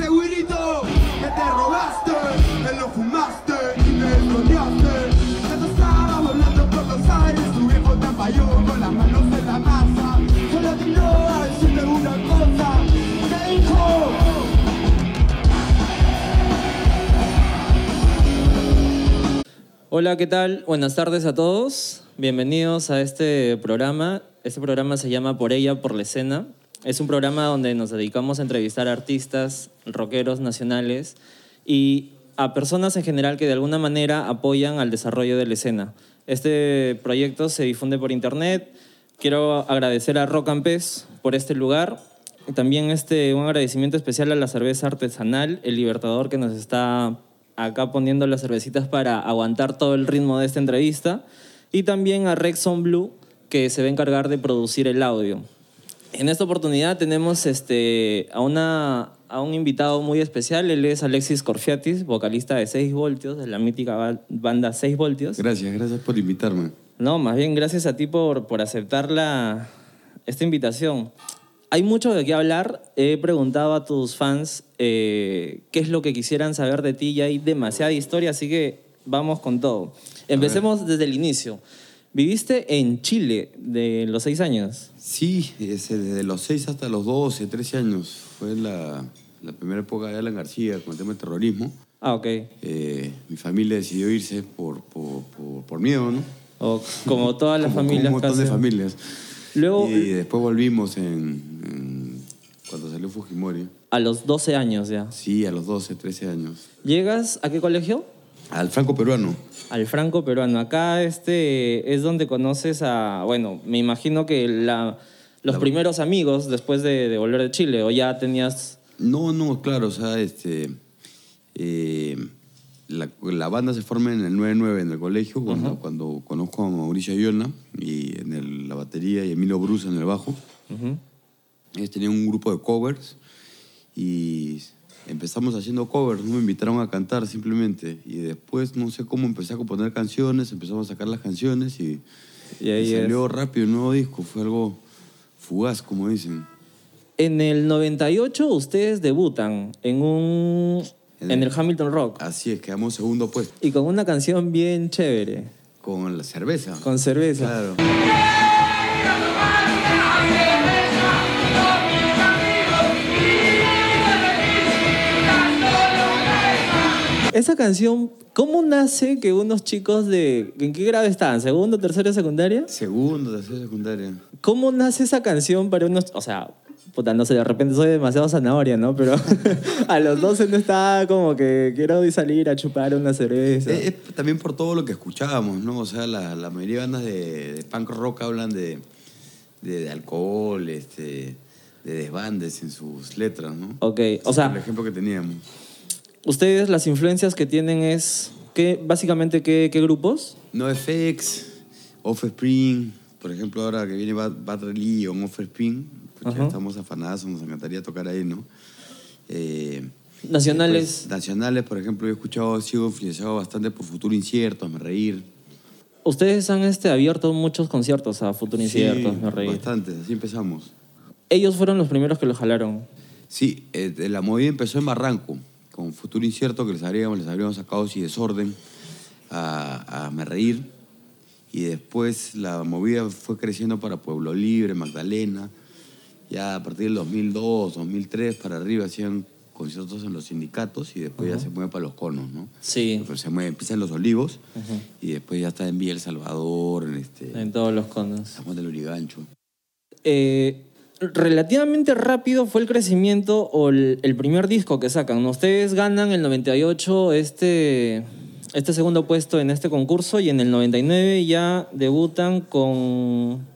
segurito que te robaste, que lo fumaste y te escondiste. Cuando estaba volando por los aires, tu viejo te falló con las manos en la masa. Solo vino a decirte una cosa, te dijo. Hola, ¿qué tal? Buenas tardes a todos. Bienvenidos a este programa. Este programa se llama Por ella, por la escena. Es un programa donde nos dedicamos a entrevistar a artistas, rockeros nacionales y a personas en general que de alguna manera apoyan al desarrollo de la escena. Este proyecto se difunde por internet. Quiero agradecer a Rock and por este lugar. También este, un agradecimiento especial a la cerveza artesanal, El Libertador, que nos está acá poniendo las cervecitas para aguantar todo el ritmo de esta entrevista. Y también a Rexon Blue, que se va a encargar de producir el audio. En esta oportunidad tenemos este, a, una, a un invitado muy especial. Él es Alexis Corfiatis, vocalista de 6 voltios, de la mítica ba- banda 6 voltios. Gracias, gracias por invitarme. No, más bien gracias a ti por, por aceptar la, esta invitación. Hay mucho de qué hablar. He preguntado a tus fans eh, qué es lo que quisieran saber de ti y hay demasiada historia, así que vamos con todo. Empecemos desde el inicio. Viviste en Chile de los seis años. Sí, desde los 6 hasta los 12, 13 años. Fue la, la primera época de Alan García con el tema del terrorismo. Ah, ok. Eh, mi familia decidió irse por, por, por, por miedo, ¿no? Como todas las Como- como familias. un montón de familias. Luego, Y después volvimos en, en- cuando salió Fujimori. a los 12 años ya. Sí, a los 12, 13 años. ¿Llegas a qué colegio? Al franco peruano. Al franco peruano. Acá este es donde conoces a, bueno, me imagino que la, los primeros amigos después de, de volver de Chile, o ya tenías... No, no, claro, o sea, este. eh, la, la banda se forma en el 99 en el colegio, cuando, cuando conozco a Mauricio Ayona y en el- la batería y Emilio Bruce en el bajo. Ellos tenían un grupo de covers y empezamos haciendo covers, ¿no? me invitaron a cantar simplemente. Y después, no sé cómo, empecé a componer canciones, empezamos a sacar las canciones y, Y ahí y es. salió rápido el nuevo disco. Fue algo fugaz, como dicen. En el 98 ustedes debutan en un... En en el- el Hamilton Rock. Así es, quedamos segundo puesto. Y con una canción bien chévere, Con la cerveza. con cerveza. Claro. Esa canción, ¿cómo nace que unos chicos de... ¿En qué grado estaban? ¿Segundo, tercero, secundaria? Segundo, tercera secundaria. ¿Cómo nace esa canción para unos... O sea, puta, no sé, de repente soy demasiado zanahoria, ¿no? Pero a los 12 no estaba como que quiero salir a chupar una cerveza. Es, es también por todo lo que escuchábamos, ¿no? O sea, la, la mayoría de bandas de, de punk rock hablan de, de, de alcohol, este, de desbandes en sus letras, ¿no? Ok, o sea- el ejemplo que teníamos. Ustedes las influencias que tienen es... ¿qué, básicamente, ¿qué, qué grupos? NoFX, Offspring, por ejemplo, ahora que viene Bad, Bad Religion, Offspring, pucha, Ajá. estamos afanados, nos encantaría tocar ahí, ¿no? Eh, Nacionales. después, nacionales, por ejemplo, yo he escuchado, sigo influenciado bastante por Futuro Incierto, Me Reír. Ustedes han este, abierto muchos conciertos a Futuro Incierto, Sí, me reí. Bastante, así empezamos. Ellos fueron los primeros que lo jalaron. Sí, eh, la movida empezó en Barranco, con Futuro Incierto, que les habríamos, les habríamos sacado y desorden a, a Me Reír. Y después la movida fue creciendo para Pueblo Libre, Magdalena. Ya a partir del 2002, 2003 para arriba hacían conciertos en los sindicatos y después ya se mueve para los conos, ¿no? Sí, Pero se mueve, empieza en Los Olivos y después ya está en Villa El Salvador, en este, en todos los conos. Juan del Urigancho. Eh, relativamente rápido fue el crecimiento o el, primer disco que sacan. Ustedes ganan el 98 este, este segundo puesto en este concurso y en el 99 ya debutan con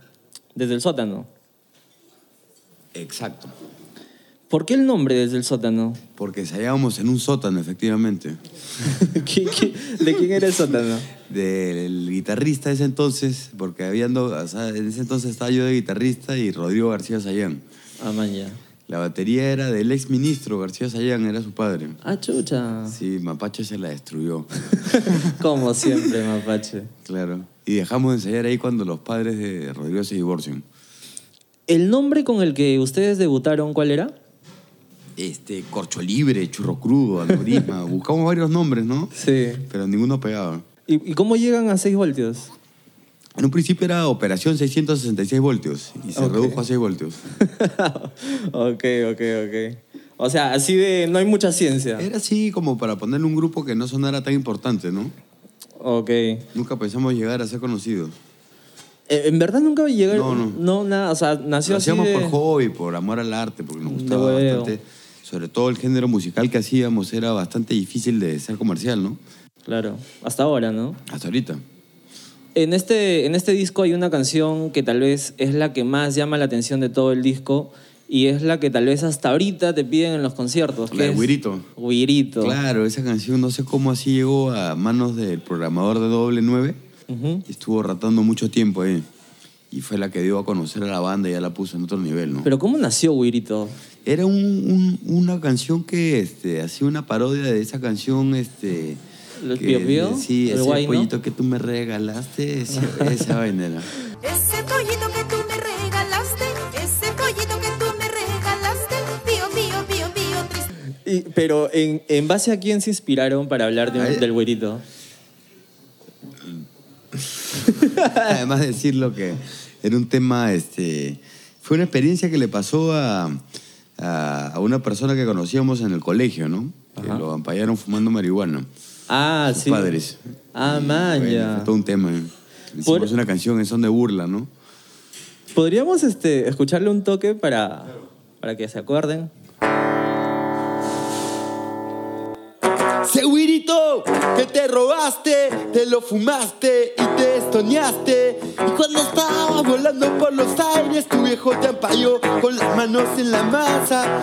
Desde el sótano. Exacto. ¿Por qué el nombre Desde el sótano? Porque ensayábamos en un sótano, efectivamente. ¿Qué- qué- de quién era el sótano? del guitarrista de ese entonces, porque habían dos, o sea, en ese entonces estaba yo de guitarrista y Rodrigo García Sayán. Ah, man, ya. La batería era del ex ministro García Sayán, era su padre. Ah, chucha. Sí, Mapache se la destruyó, Como siempre, mapache. claro. Y dejamos de ensayar ahí cuando los padres de Rodrigo se divorcian. ¿El nombre con el que ustedes debutaron cuál era? Este, Corcho Libre, Churro Crudo, Aneurisma. Buscamos varios nombres, ¿no? Sí. Pero ninguno pegaba. ¿Y, y cómo llegan a 6 voltios? En un principio era operación 666 voltios y se Ok. redujo a 6 voltios. ok, ok, ok. O sea, así de... No hay mucha ciencia. Era así como para ponerle un grupo que no sonara tan importante, ¿no? Ok. Eh, Nunca pensamos llegar a ser conocidos. ¿En verdad nunca llegaron? No, no. nada. O sea, nació Lo así hacíamos de... por hobby, por amor al arte, porque nos gustaba bastante. Sobre todo el género musical que hacíamos era bastante difícil de ser comercial, ¿no? Claro. Hasta ahora, ¿no? Hasta ahorita. En este, en este disco hay una canción que tal vez es la que más llama la atención de todo el disco y es la que tal vez hasta ahorita te piden en los conciertos. La de es Güirito. Güirito. Claro, esa canción no sé cómo así llegó a manos del programador de Doble 9 Ujú. y estuvo ratando mucho tiempo ahí. Y fue la que dio a conocer a la banda y ya la puso en otro nivel, ¿no? Pero ¿cómo nació Güirito? Era un- un- una canción que este, hacía una parodia de esa canción. Este, ¿El que- Pío Pío? Sí, ¿El ese guay, no? pollito que tú me regalaste, ese- esa vaina era. Ese pollito que tú me regalaste, ese pollito que tú me regalaste, pío, pío, pío, pío, triste. Y- pero ¿en, ¿en base a quién se inspiraron para hablar de un- Ay. del Güirito? Además de decirlo que era un tema, este, fue una experiencia que le pasó a, a, a una persona que conocíamos en el colegio, ¿no? Que lo ampallaron fumando marihuana. Ah, Sus sí. padres. Ah, man, Bueno, ya. fue todo un tema. ¿eh? Hicimos Por- una canción en son de burla, ¿no? ¿Podríamos este, escucharle un toque para, para que se acuerden? Que te robaste, te lo fumaste y te estoneaste. Y cuando estabas volando por los aires, tu viejo te ampalló con las manos en la masa.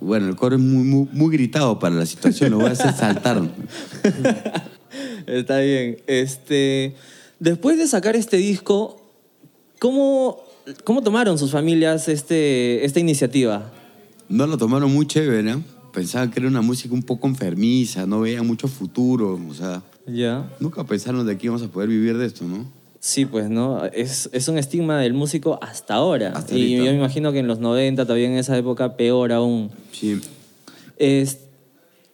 Bueno, el coro es muy, muy, muy gritado para la situación, lo voy a hacer saltar. Está bien. Este, después de sacar este disco, ¿cómo, cómo tomaron sus familias este, esta iniciativa? No lo tomaron muy chévere, ¿no? Pensaban que era una música un poco enfermiza, no veían mucho futuro, o sea, Ya. nunca pensaron de que íbamos a poder vivir de esto, ¿no? Sí, pues, ¿no? Es, es un estigma del músico hasta ahora. Hasta y ahorita. yo me imagino que en los 90, todavía en esa época, peor aún. Sí. Es-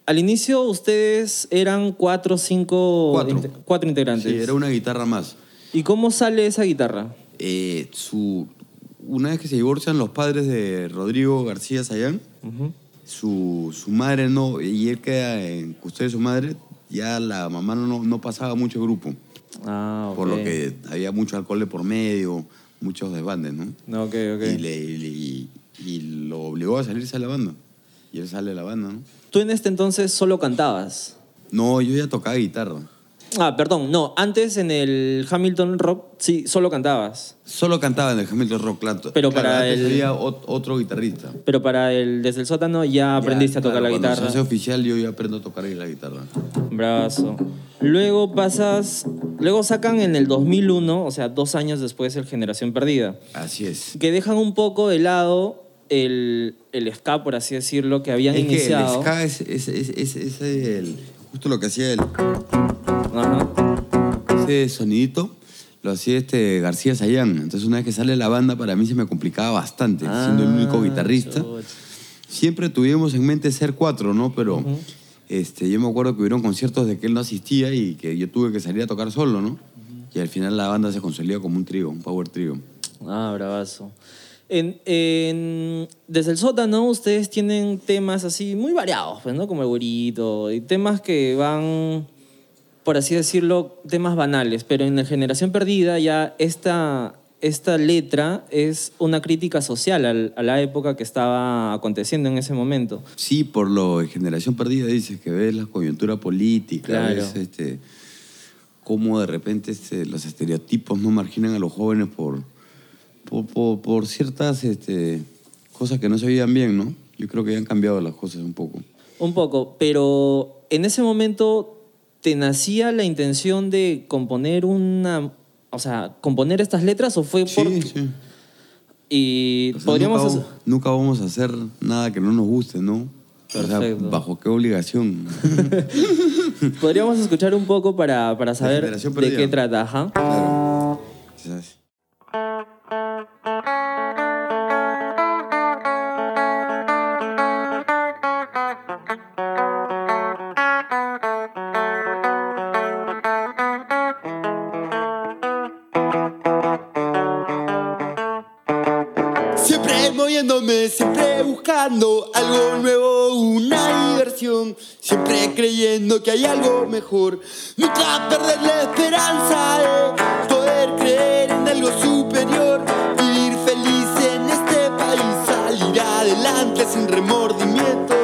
al inicio ustedes eran cuatro, cinco... Cuatro. inte- cuatro integrantes. Sí, era una guitarra más. ¿Y cómo sale esa guitarra? Eh, su, una vez que se divorcian los padres de Rodrigo García Sayán, Ujú. su, su madre no, y él queda en custodia de su madre, ya la mamá no, no pasaba mucho grupo, Ah, ok. por lo que había mucho alcohol de por medio, muchos desbandes, ¿no? No, ok, ok. Y, le- y le- y lo obligó a salirse de la banda. Y él sale de la banda, ¿no? Tú en este entonces solo cantabas. No, yo ya tocaba guitarra. Ah, perdón, no. Antes en el Hamilton Rock, sí, solo cantabas. Solo cantaba en el Hamilton Rock Claro, Pero claro, para antes el- había ot- otro guitarrista. Pero para el Desde el Sótano ya aprendiste a tocar la cuando guitarra. se hace oficial yo ya aprendo a tocar la guitarra. Bravazo. Luego pasas. Luego sacan en el 2001, o sea, dos años después, el Generación Perdida. Así es. Que dejan un poco de lado el, el ska, por así decirlo, que habían Es que el iniciado. ska es, es- es- es- es el- justo lo que hacía el, Ajá. Ese sonidito, lo hacía este García Sayán. Entonces una vez que sale la banda para mí se me complicaba bastante, siendo el único Ah, guitarrista. Siempre tuvimos en mente ser cuatro, ¿no? Pero este, yo me acuerdo que hubieron conciertos de que él no asistía y que yo tuve que salir a tocar solo, ¿no? Y al final la banda se consolidó como un trío, un power trío. Ah, bravazo. En, en- desde el sótano ustedes tienen temas así muy variados, pues, ¿no? Como el güerito, y temas que van, por así decirlo, temas banales, pero en la generación perdida ya esta, esta letra es una crítica social al- a la época que estaba aconteciendo en ese momento. Sí, por lo de generación perdida dices que ves la coyuntura política, Claro. ves este, cómo de repente este, los estereotipos no marginan a los jóvenes por, por, por- por ciertas este, cosas que no se veían bien, ¿no? Yo creo que ya han cambiado las cosas un poco. Un poco, pero en ese momento te nacía la intención de componer una, o sea, componer estas letras o fue por Sí, sí. y O sea, podríamos nunca, hacer- nunca vamos a hacer nada que no nos guste, ¿no? O sea, Perfecto. ¿bajo qué obligación? podríamos escuchar un poco para, para saber de qué trata, ajá. claro. Buscando algo nuevo, una diversión. Siempre creyendo que hay algo mejor. Nunca perder la esperanza de poder creer en algo superior. Vivir feliz en este país, salir adelante sin remordimientos.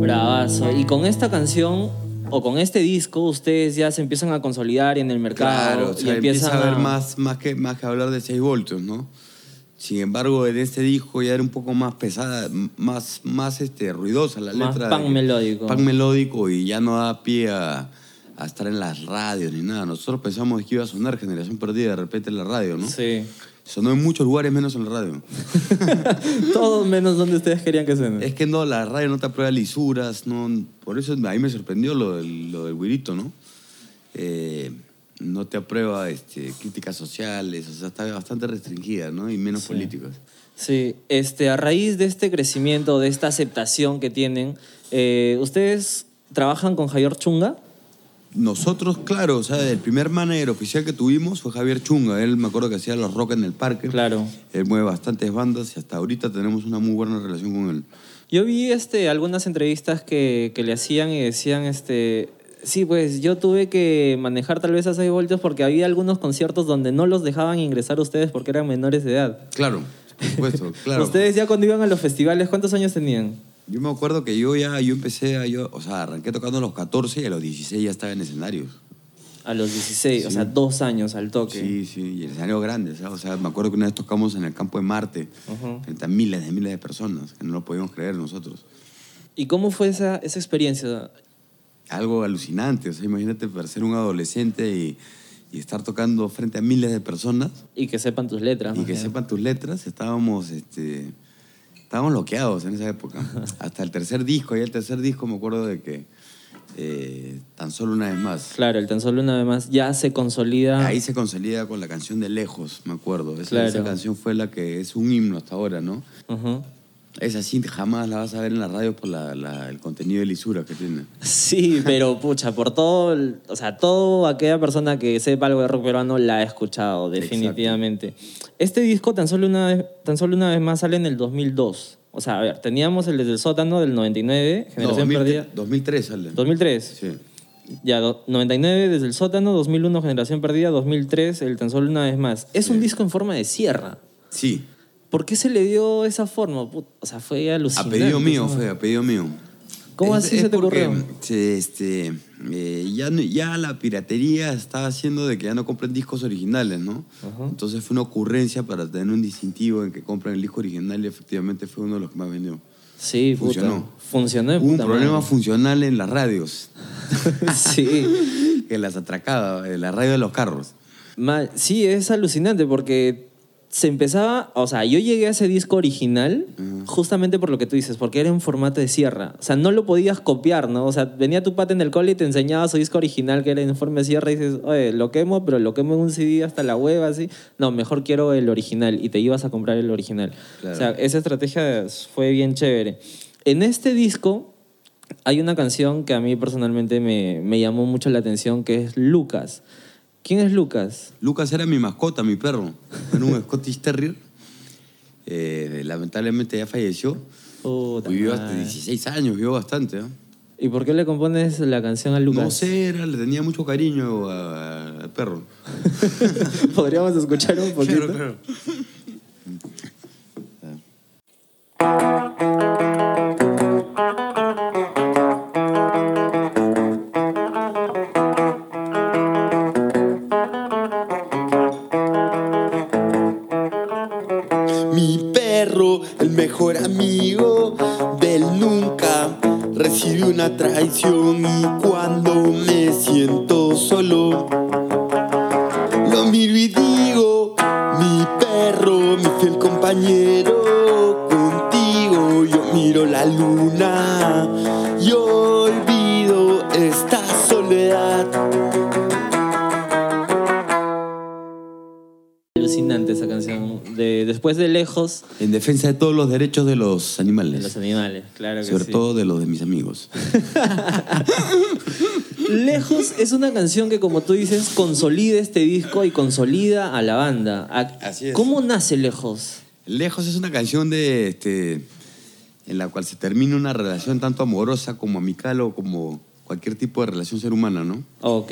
Bravazo. Y con esta canción o con este disco ustedes ya se empiezan a consolidar en el mercado Claro, o y sea, empieza empiezan a haber más, más, que, más que hablar de 6 voltios, ¿no? Sin embargo, en este disco ya era un poco más pesada, más, más este, ruidosa la Más letra. de- melódico. Punk melódico y ya no da pie a, a estar en las radios ni nada. Nosotros pensamos que iba a sonar Generación Perdida de repente en la radio, ¿no? Sí. Sonó en muchos lugares menos en la radio. Todos menos donde ustedes querían que suene. Es que no, la radio no te aprueba lisuras, no, por eso a mí me sorprendió lo del, lo del güirito, ¿no? Eh, no te aprueba este, críticas sociales, o sea, está bastante restringida, ¿no? Y menos políticas. Sí, este, a raíz de este crecimiento, de esta aceptación que tienen, eh, ¿ustedes trabajan con Javier Chunga? Nosotros, claro, o sea, el primer manager oficial que tuvimos fue Javier Chunga. Él me acuerdo que hacía los rock en el parque. Claro. Él mueve bastantes bandas y hasta ahorita tenemos una muy buena relación con él. Yo vi este, algunas entrevistas que, que le hacían y decían, este, sí, pues yo tuve que manejar tal vez a 6 voltios porque había algunos conciertos donde no los dejaban ingresar ustedes porque eran menores de edad. Claro, por supuesto, claro. Ustedes ya cuando iban a los festivales, ¿cuántos años tenían? Yo me acuerdo que yo ya, yo empecé a, yo, o sea, arranqué tocando a los 14 y a los 16 ya estaba en escenarios. A los 16, o sea, dos años al toque. Sí, sí, y el escenario grande, ¿sabes? O sea, me acuerdo que una vez tocamos en el campo de Marte, Ujú. frente a miles de miles de personas, que no lo podíamos creer nosotros. ¿Y cómo fue esa, esa experiencia? Algo alucinante, o sea, imagínate para ser un adolescente y, y estar tocando frente a miles de personas Y que sepan tus letras. y que bien. sepan tus letras, estábamos, este, estábamos bloqueados en esa época. Hasta el tercer disco, y el tercer disco me acuerdo de que eh, tan solo una vez más. Claro, el tan solo una vez más ya se consolida. Ahí se consolida con la canción de Lejos, me acuerdo. Esa, Claro. esa canción fue la que es un himno hasta ahora, ¿no? Ujú. Esa sí jamás la vas a ver en la radio por la- la- el contenido de lisura que tiene. Sí, pero pucha, por todo, el- o sea, todo aquella persona que sepa algo de rock peruano la ha escuchado, definitivamente. Este disco tan solo, una vez, tan solo una vez más sale en el 2002. O sea, a ver, teníamos el desde el sótano del 99, No, Generación 2003 Perdida. 2003 sale. 2003. Sí. Ya, do- 99 desde el sótano, 2001 Generación Perdida, 2003 el tan solo una vez más. Es un disco en forma de sierra. Sí. ¿Por qué se le dio esa forma? O sea, fue A alucinante. pedido mío, ¿no? fue, a pedido mío. ¿Cómo Es- así es se te ocurrió? este, eh, ya, ya la piratería estaba haciendo de que ya no compren discos originales, ¿no? Entonces fue una ocurrencia para tener un distintivo en que compren el disco original y efectivamente fue uno de los que más vendió. Sí, puta. Funcionó. Funcionó de Hubo un puta problema madre. funcional en las radios, sí. que las atracaba, en la radio de los carros. Sí, es alucinante porque se empezaba, o sea, yo llegué a ese disco original justamente por lo que tú dices, porque era en formato de sierra. O sea, no lo podías copiar, ¿no? O sea, venía tu pata en el cole y te enseñaba su disco original que era en forma de sierra y dices, oye, lo quemo, pero lo quemo en un CD hasta la hueva, así. No, mejor quiero el original y te ibas a comprar el original. Claro. O sea, esa estrategia fue bien chévere. En este disco hay una canción que a mí personalmente me, me llamó mucho la atención, que es Lucas. ¿Quién es Lucas? Lucas era mi mascota, mi perro. Era un Scottish Terrier. Eh, lamentablemente ya falleció. Vivió hasta madre. 16 años, vivió bastante. ¿eh? ¿Y por qué le compones la canción a Lucas? No sé, era- le tenía mucho cariño al perro. Podríamos escuchar un poquito. Claro, claro. Una traición y cuando me siento solo, después de lejos, En defensa de todos los derechos de los de animales. los animales, claro que sobre sí. todo de los de mis amigos. Lejos es una canción que, como tú dices, consolida este disco y consolida a la banda. A- Así es. ¿Cómo nace Lejos? Lejos es una canción de este en la cual se termina una relación tanto amorosa como amical o como cualquier tipo de relación ser humana, ¿no? Ok.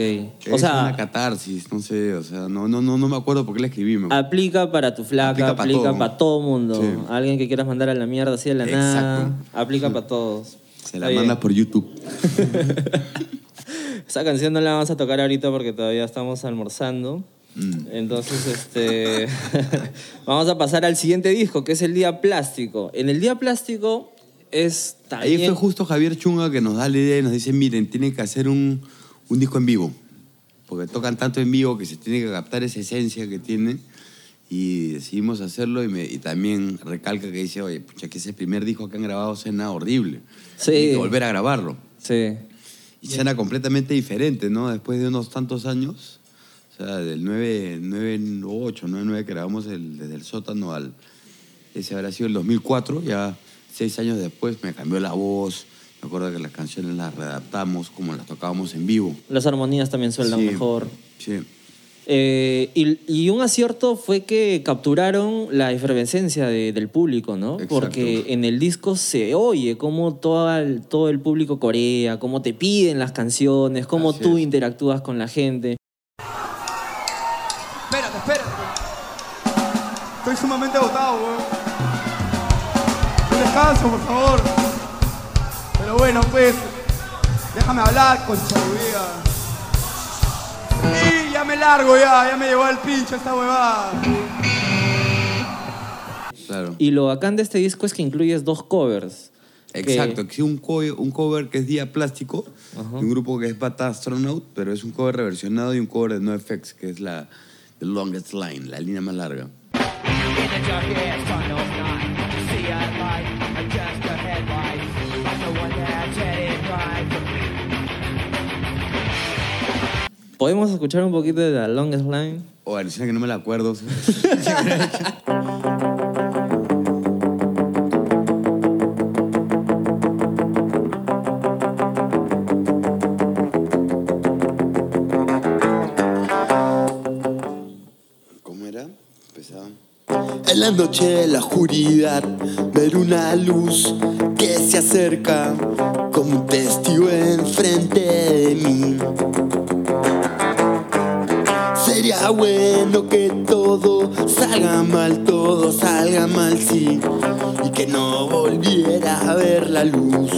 O es sea, una catarsis, no sé, o sea, no, no, no, no me acuerdo por qué la escribí. me- aplica para tu flaca, Aplica aplica, pa' todo. para todo mundo. Sí. Alguien que quieras mandar a la mierda así de la nada, Exacto. aplica para todos. Se la mandas por YouTube. Esa canción no la vamos a tocar ahorita porque todavía estamos almorzando. Mm. Entonces, este, vamos a pasar al siguiente disco, que es el Día Plástico. En el Día Plástico es Ahí fue justo Javier Chunga que nos da la idea y nos dice, miren, tienen que hacer un, un disco en vivo. Porque tocan tanto en vivo que se tiene que captar esa esencia que tienen. Y decidimos hacerlo y, me- y también recalca que dice, oye, pucha, que ese primer disco que han grabado suena horrible. Sí. Hay que volver a grabarlo. Sí. Y suena completamente diferente, ¿no? Después de unos tantos años, o sea, del 9, 9 8, 9, 9 que grabamos el- desde el sótano al... Ese habrá sido el 2004, ya seis años después me cambió la voz. Me acuerdo que las canciones las readaptamos como las tocábamos en vivo. Las armonías también suenan Sí, mejor. Sí. Eh, y, y un acierto fue que capturaron la efervescencia de- del público, ¿no? Exacto. Porque en el disco se oye cómo todo el, todo el público corea, cómo te piden las canciones, cómo Así tú es. interactúas con la gente. Espérate, espérate. Estoy sumamente agotado, weón. Descanso, por favor. Pero bueno, pues. Déjame hablar, concha de. Y ya me largo, ya. Ya me llevó el pincho esta huevada. Claro. Y lo bacán de este disco es que incluyes dos covers. Exacto, que un, co- un cover que es Día Plástico, de un grupo que es Bata Astronaut, pero es un cover reversionado y un cover de NoFX, que es la The Longest Line, la línea más larga. ¿Podemos escuchar un poquito de The Longest Line? O alucina que no me la acuerdo. ¿Cómo era? Empezaba. En la noche, en la oscuridad, ver una luz que se acerca como un testigo enfrente de mí. Sería bueno que todo salga mal, todo salga mal, sí, y que no volviera a ver la luz.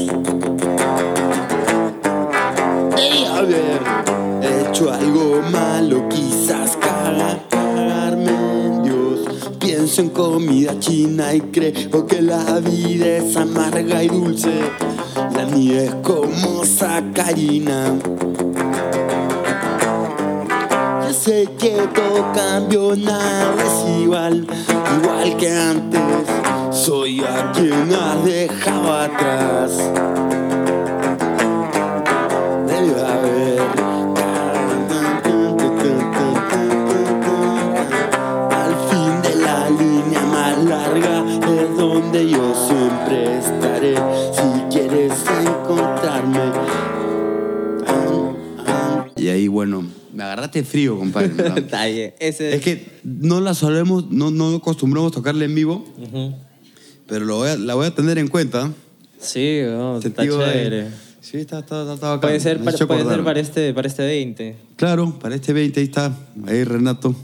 Debía haber hecho algo malo, quizás cagar, cagarme en Dios. Pienso en comida china y creo que la vida es amarga y dulce. La mía es como sacarina. Sé que todo cambió, nada es igual, igual que antes. Soy a quien has dejado atrás. Debe haber. Al fin de la línea más larga es donde yo siempre estaré. Si quieres encontrarme. Y ahí, bueno, me agarraste frío, compadre. Está bien, Ese es que no la solemos, no, no acostumbramos tocarla en vivo, Ujú. pero lo voy a- la voy a tener en cuenta. Sí, oh, está Sentido de- chévere. Sí, está, está, está, está bacán. Puede ser, para, puede ser para, este, para este 20. Claro, para este 20 ahí está. Ahí Renato.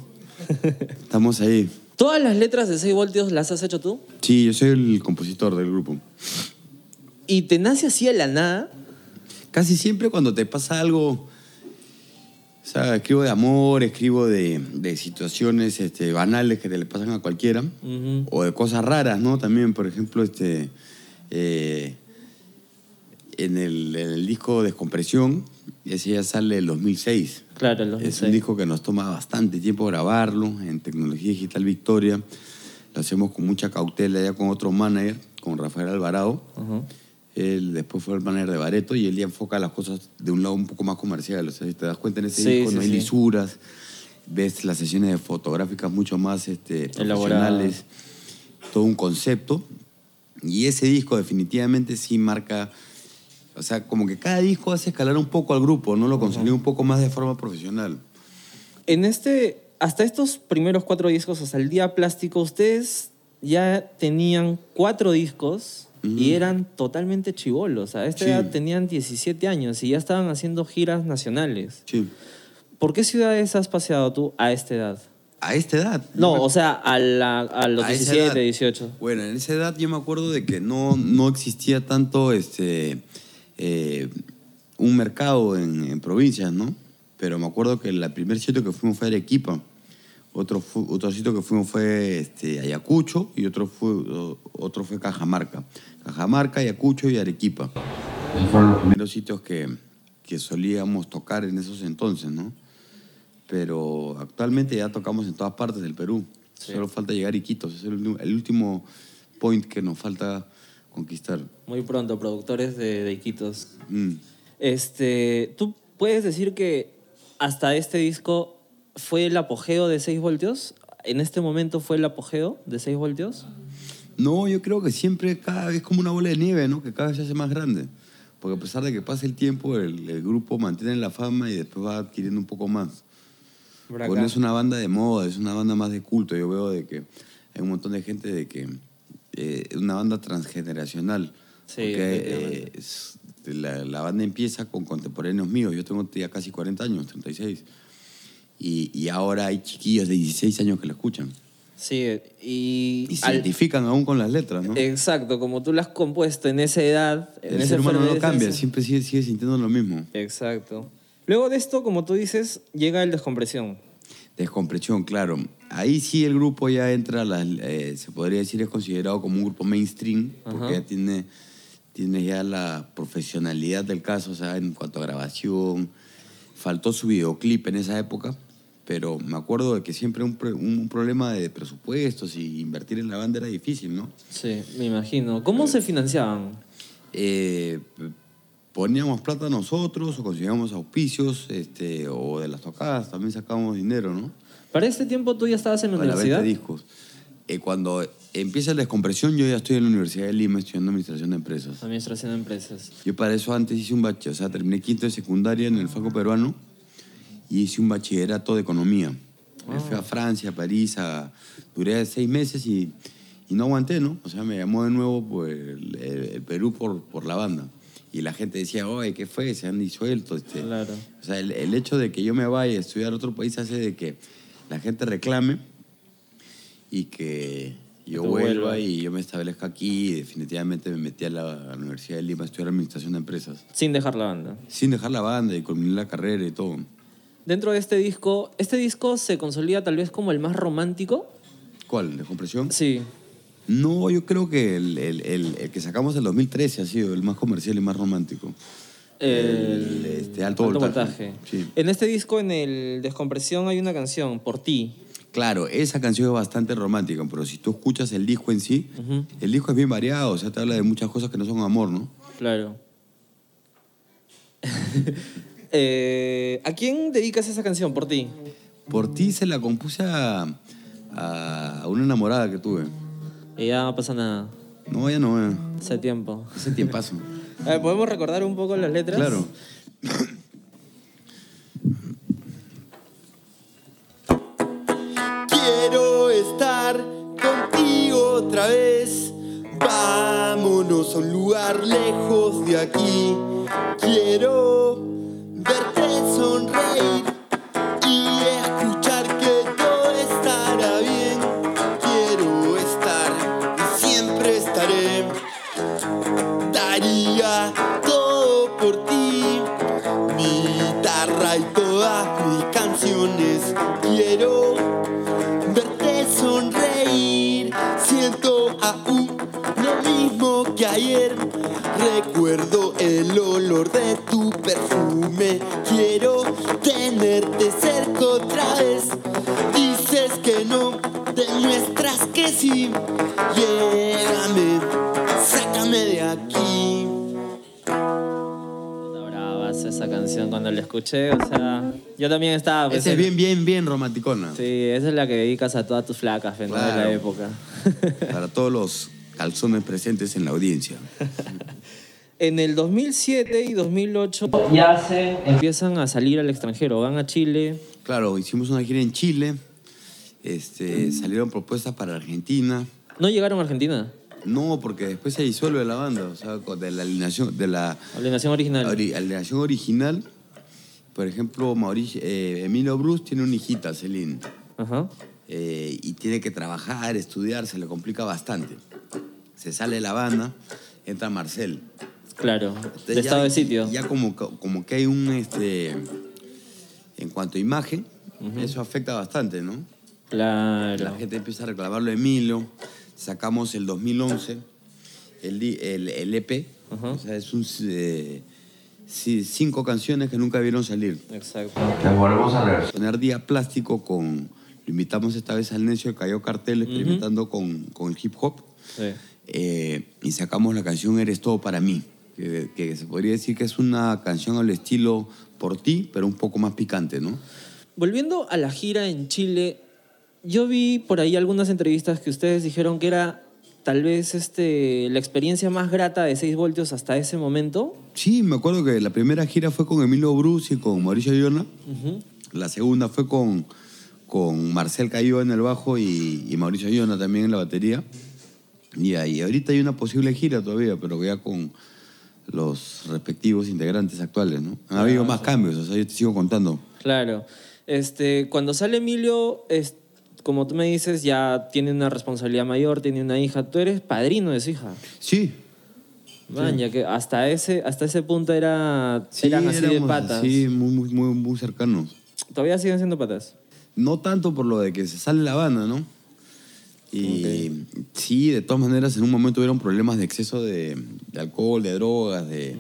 Estamos ahí. ¿Todas las letras de 6 voltios las has hecho tú? Sí, yo soy el compositor del grupo. ¿Y te nace así a la nada? Casi siempre cuando te pasa algo, o sea, escribo de amor, escribo de, de situaciones este, banales que te le pasan a cualquiera, o de cosas raras, ¿no? También, por ejemplo, este, eh, en, el, en el disco Descompresión, ese ya sale el 2006. Claro, el Es 2006. un disco que nos toma bastante tiempo grabarlo en Tecnología Digital Victoria. Lo hacemos con mucha cautela ya con otro manager, con Rafael Alvarado. Ujú. Él después fue el manager de Bareto y él ya enfoca las cosas de un lado un poco más comercial. O sea, si te das cuenta en ese Sí, disco sí, no hay sí. lisuras, ves las sesiones fotográficas mucho más este, profesionales, todo un concepto. Y ese disco definitivamente sí marca, o sea, como que cada disco hace escalar un poco al grupo, ¿no? Lo consolida un poco más de forma profesional. En este, hasta estos primeros cuatro discos, hasta el día plástico, ustedes ya tenían cuatro discos y eran totalmente chivolos. A esta Sí. edad tenían 17 años y ya estaban haciendo giras nacionales. Sí. ¿Por qué ciudades has paseado tú a esta edad? A esta edad. No, o sea, a, la- a los A esa 17, edad. 18. Bueno, en esa edad yo me acuerdo de que no, no existía tanto este, eh, un mercado en, en provincias, ¿no? Pero me acuerdo que el primer sitio que fuimos fue Arequipa. Otro, otro sitio que fuimos fue este, Ayacucho y otro fue, otro fue Cajamarca. Cajamarca, Ayacucho y Arequipa. Esos fueron los primeros sitios que, que solíamos tocar en esos entonces, ¿no? Pero actualmente ya tocamos en todas partes del Perú. Solo falta llegar a Iquitos. Es el último, el último point que nos falta conquistar. Muy pronto, productores de, de Iquitos. Mm. Este, ¿Tú puedes decir que hasta este disco fue el apogeo de 6 voltios? ¿En este momento fue el apogeo de 6 voltios? No, yo creo que siempre cada vez como una bola de nieve, ¿no? Que cada vez se hace más grande. Porque a pesar de que pase el tiempo, el, el grupo mantiene la fama y después va adquiriendo un poco más. Porque no es una banda de moda, es una banda más de culto. Yo veo de que hay un montón de gente de que eh, es una banda transgeneracional. Sí, Porque eh, es- la, la banda empieza con contemporáneos míos. Yo tengo ya casi 40 años, 36. Y, y ahora hay chiquillos de 16 años que la escuchan. Sí, y... Y se al- identifican aún con las letras, ¿no? Exacto, como tú lo has compuesto en esa edad, en El ser humano no cambia, siempre sigue, sigue sintiendo lo mismo. Exacto. Luego de esto, como tú dices, llega el descompresión. Descompresión, claro. Ahí sí el grupo ya entra, las, eh, se podría decir, es considerado como un grupo mainstream, porque Ajá. ya tiene, tiene ya la profesionalidad del caso, o sea, en cuanto a grabación. Faltó su videoclip en esa época, pero me acuerdo de que siempre un, un problema de presupuestos y invertir en la banda era difícil, ¿no? Sí, me imagino. ¿Cómo se financiaban? Eh, poníamos plata nosotros o conseguíamos auspicios este, o de las tocadas también sacábamos dinero, ¿no? Para este tiempo tú ya estabas en la O de la venta universidad. de discos. Eh, cuando empieza la descompresión, yo ya estoy en la Universidad de Lima estudiando Administración de Empresas. Administración de empresas. Yo para eso antes hice un bachillerato, o sea, terminé quinto de secundaria en el Franco Peruano y hice un bachillerato de economía. Me fui a Francia, a París, a, duré seis meses y, y no aguanté, ¿no? O sea, me llamó de nuevo por el, el- el Perú por, por la banda. Y la gente decía, oye, ¿qué fue? Se han disuelto. Este. Claro. O sea, el, el hecho de que yo me vaya a estudiar a otro país hace de que la gente reclame y que yo vuelva vuelvas. y yo me establezca aquí y definitivamente me metí a la, a la Universidad de Lima a estudiar Administración de Empresas. Sin dejar la banda. Sin dejar la banda y culminar la carrera y todo. Dentro de este disco, ¿este disco se consolida tal vez como el más romántico? ¿Cuál? ¿De compresión? Sí. No, yo creo que el, el- el- el que sacamos en 2013 ha sido el más comercial y más romántico. El, este, alto, voltaje. Sí. En este disco, en el Descompresión, hay una canción, Por ti. Claro, esa canción es bastante romántica, pero si tú escuchas el disco en sí, el disco es bien variado, o sea, te habla de muchas cosas que no son amor, ¿no? Claro. Eh, ¿A quién dedicas esa canción, Por ti? Por ti se la compuse a, a una enamorada que tuve. Y ya no pasa nada. No, ya no, eh. Hace tiempo. Hace tiempazo. A ver, ¿Podemos recordar un poco las letras? Claro. Quiero estar contigo otra vez. Vámonos a un lugar lejos de aquí. Quiero ayer. Recuerdo el olor de tu perfume. Quiero tenerte cerca otra vez. Dices que no, demuestras que sí. Llévame, sácame de aquí. Esa canción. cuando la escuché, o sea, yo también estaba... pues, Esa es en- bien, bien, bien romanticona. Sí, esa es la que dedicas a todas tus flacas, ¿no? de la Claro. época. Para todos los calzones presentes en la audiencia. En el 2007 y 2008 ya se empiezan a salir al extranjero, van a Chile. Claro, hicimos una gira en Chile. Este, salieron propuestas para Argentina. ¿No llegaron a Argentina? No, porque después se disuelve la banda, o sea, de la alineación, de la Alineación original. ori- alineación original. Por ejemplo, Mauricio, eh, Emilio Bruce tiene una hijita, Celine, Ajá. eh, y tiene que trabajar, estudiar, se le complica bastante. Se sale de la banda, entra Marcel. Claro, Entonces, de ya- estado de sitio. Ya como, como que hay un, este, en cuanto a imagen, eso afecta bastante, ¿no? Claro. La gente empieza a reclamarlo a Emilio. Sacamos el 2011 el, di- el, el EP. O sea, es un, eh, sí, cinco canciones que nunca vieron salir. Exacto. Poner día plástico con... Lo invitamos esta vez al necio que cayó cartel experimentando con, con el hip hop. Sí. Eh, y sacamos la canción Eres todo para mí. Que, que se podría decir que es una canción al estilo por ti, pero un poco más picante, ¿no? Volviendo a la gira en Chile, yo vi por ahí algunas entrevistas que ustedes dijeron que era tal vez este, la experiencia más grata de 6 voltios hasta ese momento. Sí, me acuerdo que la primera gira fue con Emilio Bruce y con Mauricio Llona. La segunda fue con, con Marcel Cayó en el bajo y, y Mauricio Llona también en la batería. Y ahí, ahorita hay una posible gira todavía, pero ya con los respectivos integrantes actuales, ¿no? Han habido más cambios, o sea, yo te sigo contando. Claro. Este, cuando sale Emilio, es, como tú me dices, ya tiene una responsabilidad mayor, tiene una hija. Tú eres padrino de su hija. Sí, Man, ya que hasta ese, hasta ese punto era, sí, eran así de éramos patas. así, muy, muy, muy, muy cercanos. Todavía siguen siendo patas. No tanto por lo de que se sale la banda, ¿no? Y sí, de todas maneras, en un momento hubieron problemas de exceso de, de alcohol, de drogas, de,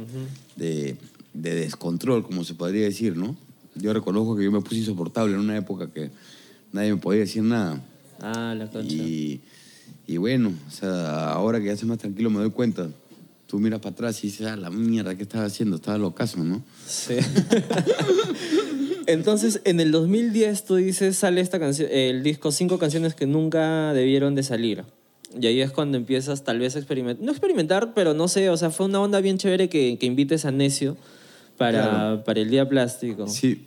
de- de descontrol, como se podría decir, ¿no? Yo reconozco que yo me puse insoportable en una época que nadie me podía decir nada. Ah, la concha. Y, y bueno, o sea, ahora que ya estoy más tranquilo me doy cuenta. Tú miras para atrás y dices, ah, la mierda, ¿qué estaba haciendo? Estaba locazo, ¿no? Sí. Entonces, en el 2010 tú dices, sale esta canción, el disco Cinco canciones que nunca debieron de salir. Y ahí es cuando empiezas tal vez a experimentar, no experimentar, pero no sé, o sea, fue una onda bien chévere que, que invites a Necio para, Claro. para el Día Plástico. Sí,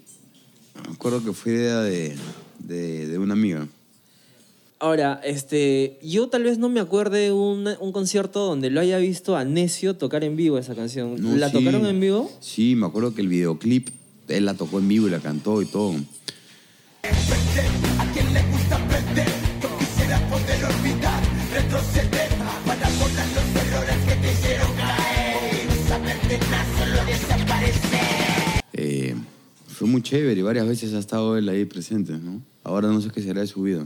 me acuerdo que fue idea de, de, de una amiga. Ahora, este, yo tal vez no me acuerde un, un concierto donde lo haya visto a Necio tocar en vivo esa canción. No, ¿La sí. tocaron en vivo? Sí, me acuerdo que el videoclip, él la tocó en vivo y la cantó y todo. Eh, fue muy chévere y varias veces ha estado él ahí presente, ¿no? Ahora no sé qué será de su vida.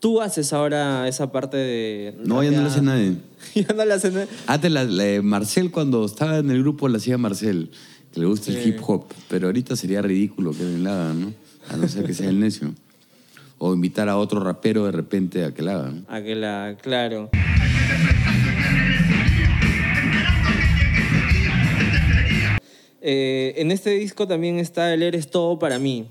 Tú haces ahora esa parte de... No, ya no lo hace nadie. ya no la hace nadie. Antes la, la de Marcel, cuando estaba en el grupo, la hacía Marcel, que le gusta el Sí. hip hop. Pero ahorita sería ridículo que él la haga, ¿no? A no ser que sea el necio. O invitar a otro rapero de repente a que la haga, ¿no? A que la, claro. Eh, en este disco también está el Eres Todo para mí,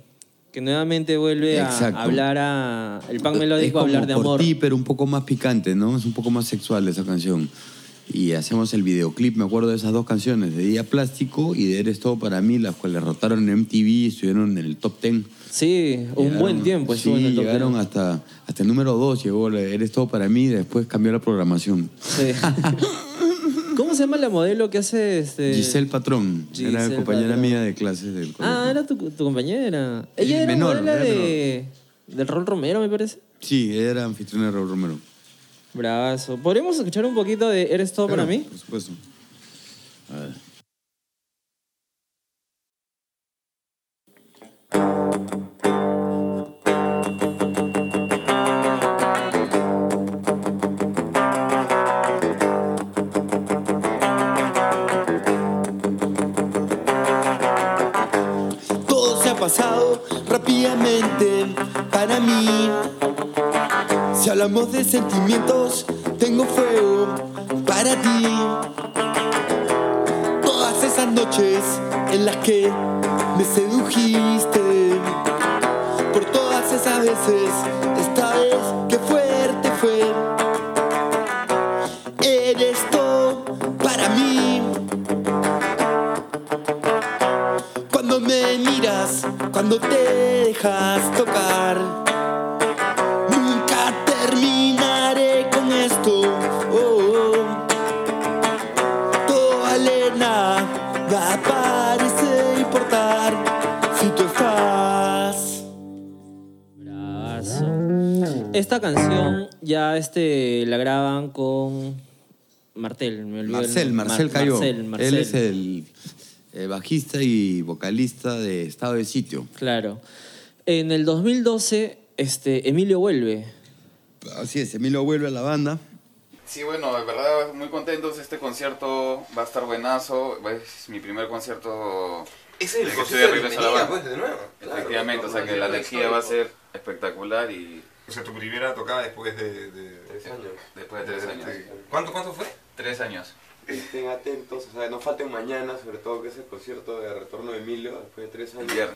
que nuevamente vuelve a hablar a el pan melódico a hablar de por amor. ti, pero un poco más picante, ¿no? Es un poco más sexual esa canción. Y hacemos el videoclip, me acuerdo de esas dos canciones, de Día Plástico y de Eres Todo para mí, las cuales rotaron en MTV y estuvieron en el top 10. Sí, un Llegaron- buen tiempo Sí, en el top llegaron hasta, hasta el número 2, llegó Eres Todo para mí, y después cambió la programación. Sí. ¿Cómo se llama la modelo que hace este? Giselle Patrón, era Giselle compañera Patrón. mía de clases del colegio. Ah, era tu, tu compañera. Ella era menor, modelo era de del Rol Romero, me parece. Sí, ella era anfitriona de Raúl Romero. Bravazo. ¿Podríamos escuchar un poquito de Eres todo para mí? Por supuesto. A ver. Hablamos de sentimientos, tengo fuego para ti. Todas esas noches en las que me sedujiste. El Marcel. Marcel Mar- cayó. Marcel, Marcel. Él es el eh, bajista y vocalista de Estado de Sitio. Claro. En el 2012, este, Emilio vuelve. Así es, Emilio vuelve a la banda. Sí, bueno, de verdad muy contentos. Este concierto va a estar buenazo. Es mi primer concierto. Ese es el que concierto de de regreso a la banda. pues, de nuevo. Claro, Efectivamente, o sea que la energía va a ser espectacular y O sea, tu primera tocada después de... de... Sí, después de tres años. ¿Cuánto, ¿Cuánto fue? tres años. Estén atentos, o sea, no falten mañana, sobre todo que es el concierto de retorno de Emilio después de tres El años.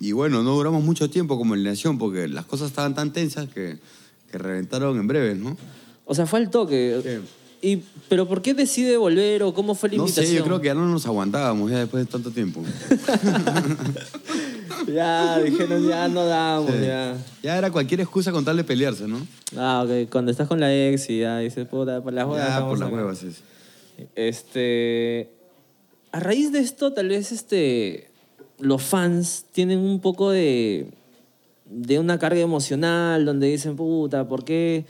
Y bueno, no duramos mucho tiempo como alineación porque las cosas estaban tan tensas que, que reventaron en breve, ¿no? O sea, fue al toque. Y, ¿Pero por qué decide volver o cómo fue la No invitación? sé, yo creo que ya no nos aguantábamos ya después de tanto tiempo. Ya, dijeron, ya no damos, Sí. ya. Ya era cualquier excusa con tal de pelearse, ¿no? Ah, ok. Cuando estás con la ex y ya dices, puta, por las huevas. Ya, por las huevas es. Este. A raíz de esto, tal vez este. Los fans tienen un poco de. de una carga emocional donde dicen, puta, ¿por qué?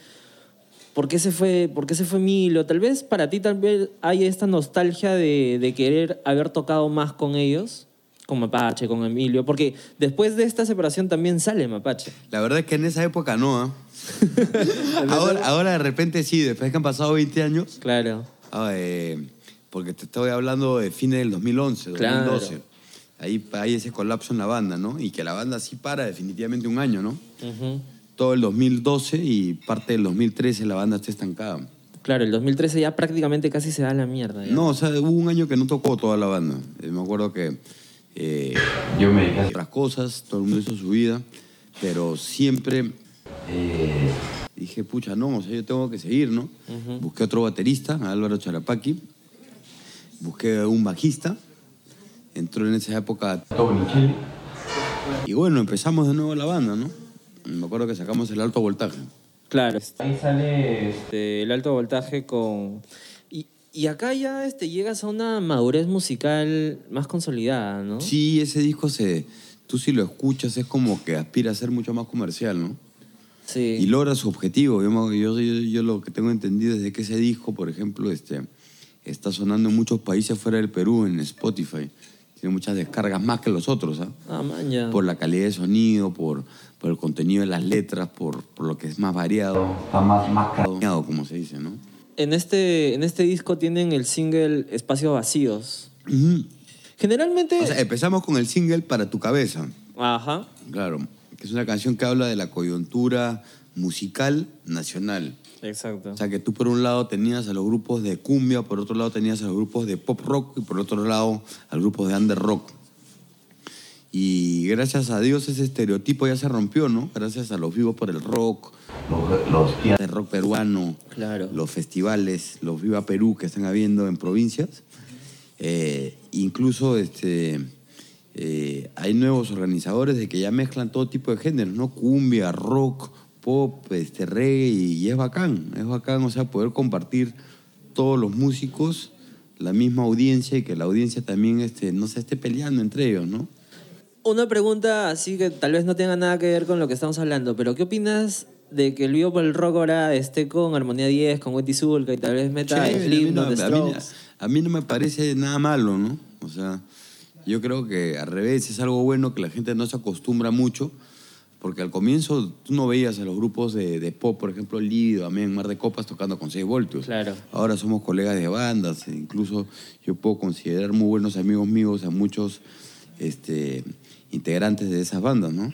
¿Por qué se fue, por qué se fue Milo? Tal vez para ti tal vez hay esta nostalgia de, de querer haber tocado más con ellos, con Mapache, con Emilio, porque después de esta separación también sale Mapache. La verdad es que en esa época no, ¿ah? ahora, ahora de repente sí, después que han pasado 20 años, Claro. Ah, eh, porque te estoy hablando de fines del 2011, Claro. 2012. Ahí hay ese colapso en la banda, ¿no? Y que la banda sí para definitivamente un año, ¿no? Ujú. Todo el 2012 y parte del 2013 la banda está estancada. Claro, el 2013 ya prácticamente casi se da a la mierda. ya. No, o sea, hubo un año que no tocó toda la banda. Eh, me acuerdo que eh, yo me dediqué a otras cosas, todo el mundo hizo su vida, pero siempre eh, dije, pucha, no, o sea, yo tengo que seguir, ¿no? Busqué otro baterista, a Álvaro Charapaki, busqué un bajista, entró en esa época Tony Chile, y bueno, empezamos de nuevo la banda, ¿no? Me acuerdo que sacamos el alto voltaje. Claro. Ahí sale este, el alto voltaje con... Y, y acá ya este, llegas a una madurez musical más consolidada, ¿no? Sí, ese disco se, tú si lo escuchas es como que aspira a ser mucho más comercial, ¿no? Sí. Y logra su objetivo. Yo, yo, yo, lo que tengo entendido es de que ese disco, por ejemplo, este, está sonando en muchos países fuera del Perú, en Spotify. Tiene muchas descargas más que los otros, ¿ah? Ah, man, ya. Por la calidad de sonido, por, por el contenido de las letras, por, por lo que es más variado. Está más, más como se dice, ¿no? En este, en este disco tienen el single Espacios Vacíos. Generalmente... O sea, empezamos con el single Para tu cabeza. Ajá. Claro, que es una canción que habla de la coyuntura musical nacional. Exacto. O sea, que tú por un lado tenías a los grupos de cumbia, por otro lado tenías a los grupos de pop rock y por otro lado a los grupos de under rock. Y gracias a Dios ese estereotipo ya se rompió, ¿no? Gracias a los vivos por el rock, los, los días de rock peruano, Claro. los festivales, los Viva Perú que están habiendo en provincias. Eh, incluso este, eh, hay nuevos organizadores de que ya mezclan todo tipo de géneros, ¿no? Cumbia, rock, pop, este, reggae, y, es bacán, es bacán, o sea, poder compartir todos los músicos la misma audiencia y que la audiencia también este, no se esté peleando entre ellos, ¿no? Una pregunta así que tal vez no tenga nada que ver con lo que estamos hablando, pero ¿qué opinas de que el vivo por el rock ahora esté con Armonía 10, con Wendy Zulka y tal vez meta Chévere, el a mí himno no- de a mí- Strokes? a mí no me parece nada malo, ¿no? O sea, yo creo que al revés es algo bueno que la gente no se acostumbra mucho, porque al comienzo tú no veías a los grupos de, de pop, por ejemplo, Lívido, Amén, Mar de Copas tocando con 6 voltios. Claro. Ahora somos colegas de bandas, e incluso yo puedo considerar muy buenos amigos míos a muchos este, integrantes de esas bandas, ¿no?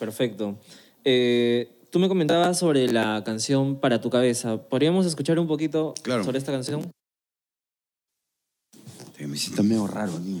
Perfecto. Eh, tú me comentabas sobre la canción Para tu cabeza. ¿Podríamos escuchar un poquito Claro. sobre esta canción? Me siento medio raro, tío.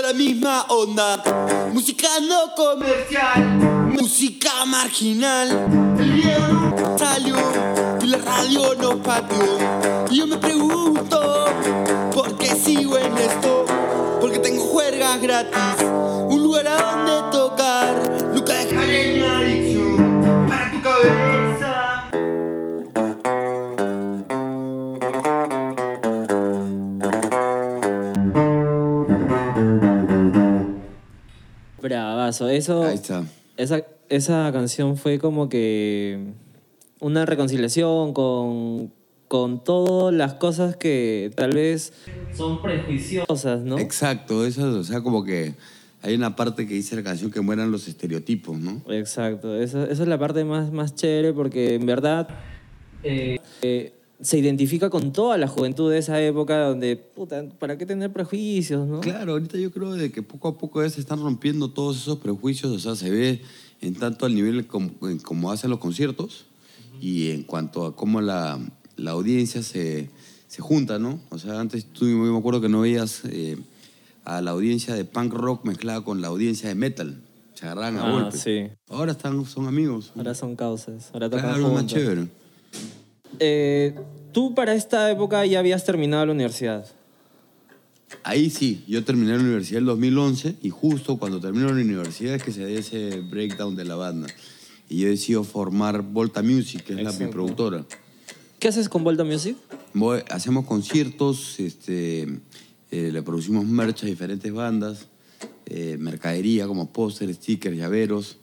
la misma onda. Música no comercial, música marginal. El miedo salió y la radio nos pateó. Y yo me pregunto, ¿por qué sigo en esto? Porque tengo juergas gratis, un lugar a donde tocar. Nunca Eso, Ahí está. esa, esa canción fue como que una reconciliación con, con todas las cosas que tal vez son prejuiciosas, ¿no? Exacto, eso, o sea, como que hay una parte que dice la canción que mueran los estereotipos, ¿no? Exacto, esa, esa es la parte más, más chévere porque en verdad eh, eh, se identifica con toda la juventud de esa época donde, puta, ¿para qué tener prejuicios, no? Claro, ahorita yo creo de que poco a poco se están rompiendo todos esos prejuicios, o sea, se ve en tanto al nivel como, hacen los conciertos y en cuanto a cómo la, la audiencia se, se junta, ¿no? O sea, antes tú yo me acuerdo que no veías eh, a la audiencia de punk rock mezclada con la audiencia de metal, se agarraban a Ah, golpes. sí. Ahora están, son amigos. Ahora son causas, ahora tocan Claro, es más juntos. chévere. Eh, Tú para esta época ya habías terminado la universidad. Ahí sí, yo terminé la universidad en el 2011 y justo cuando termino la universidad es que se da ese breakdown de la banda. Y yo decido formar Volta Music, que es la, mi productora. ¿Qué haces con Volta Music? Voy- hacemos conciertos, este, eh, le producimos merch a diferentes bandas, eh, mercadería como póster, stickers, llaveros.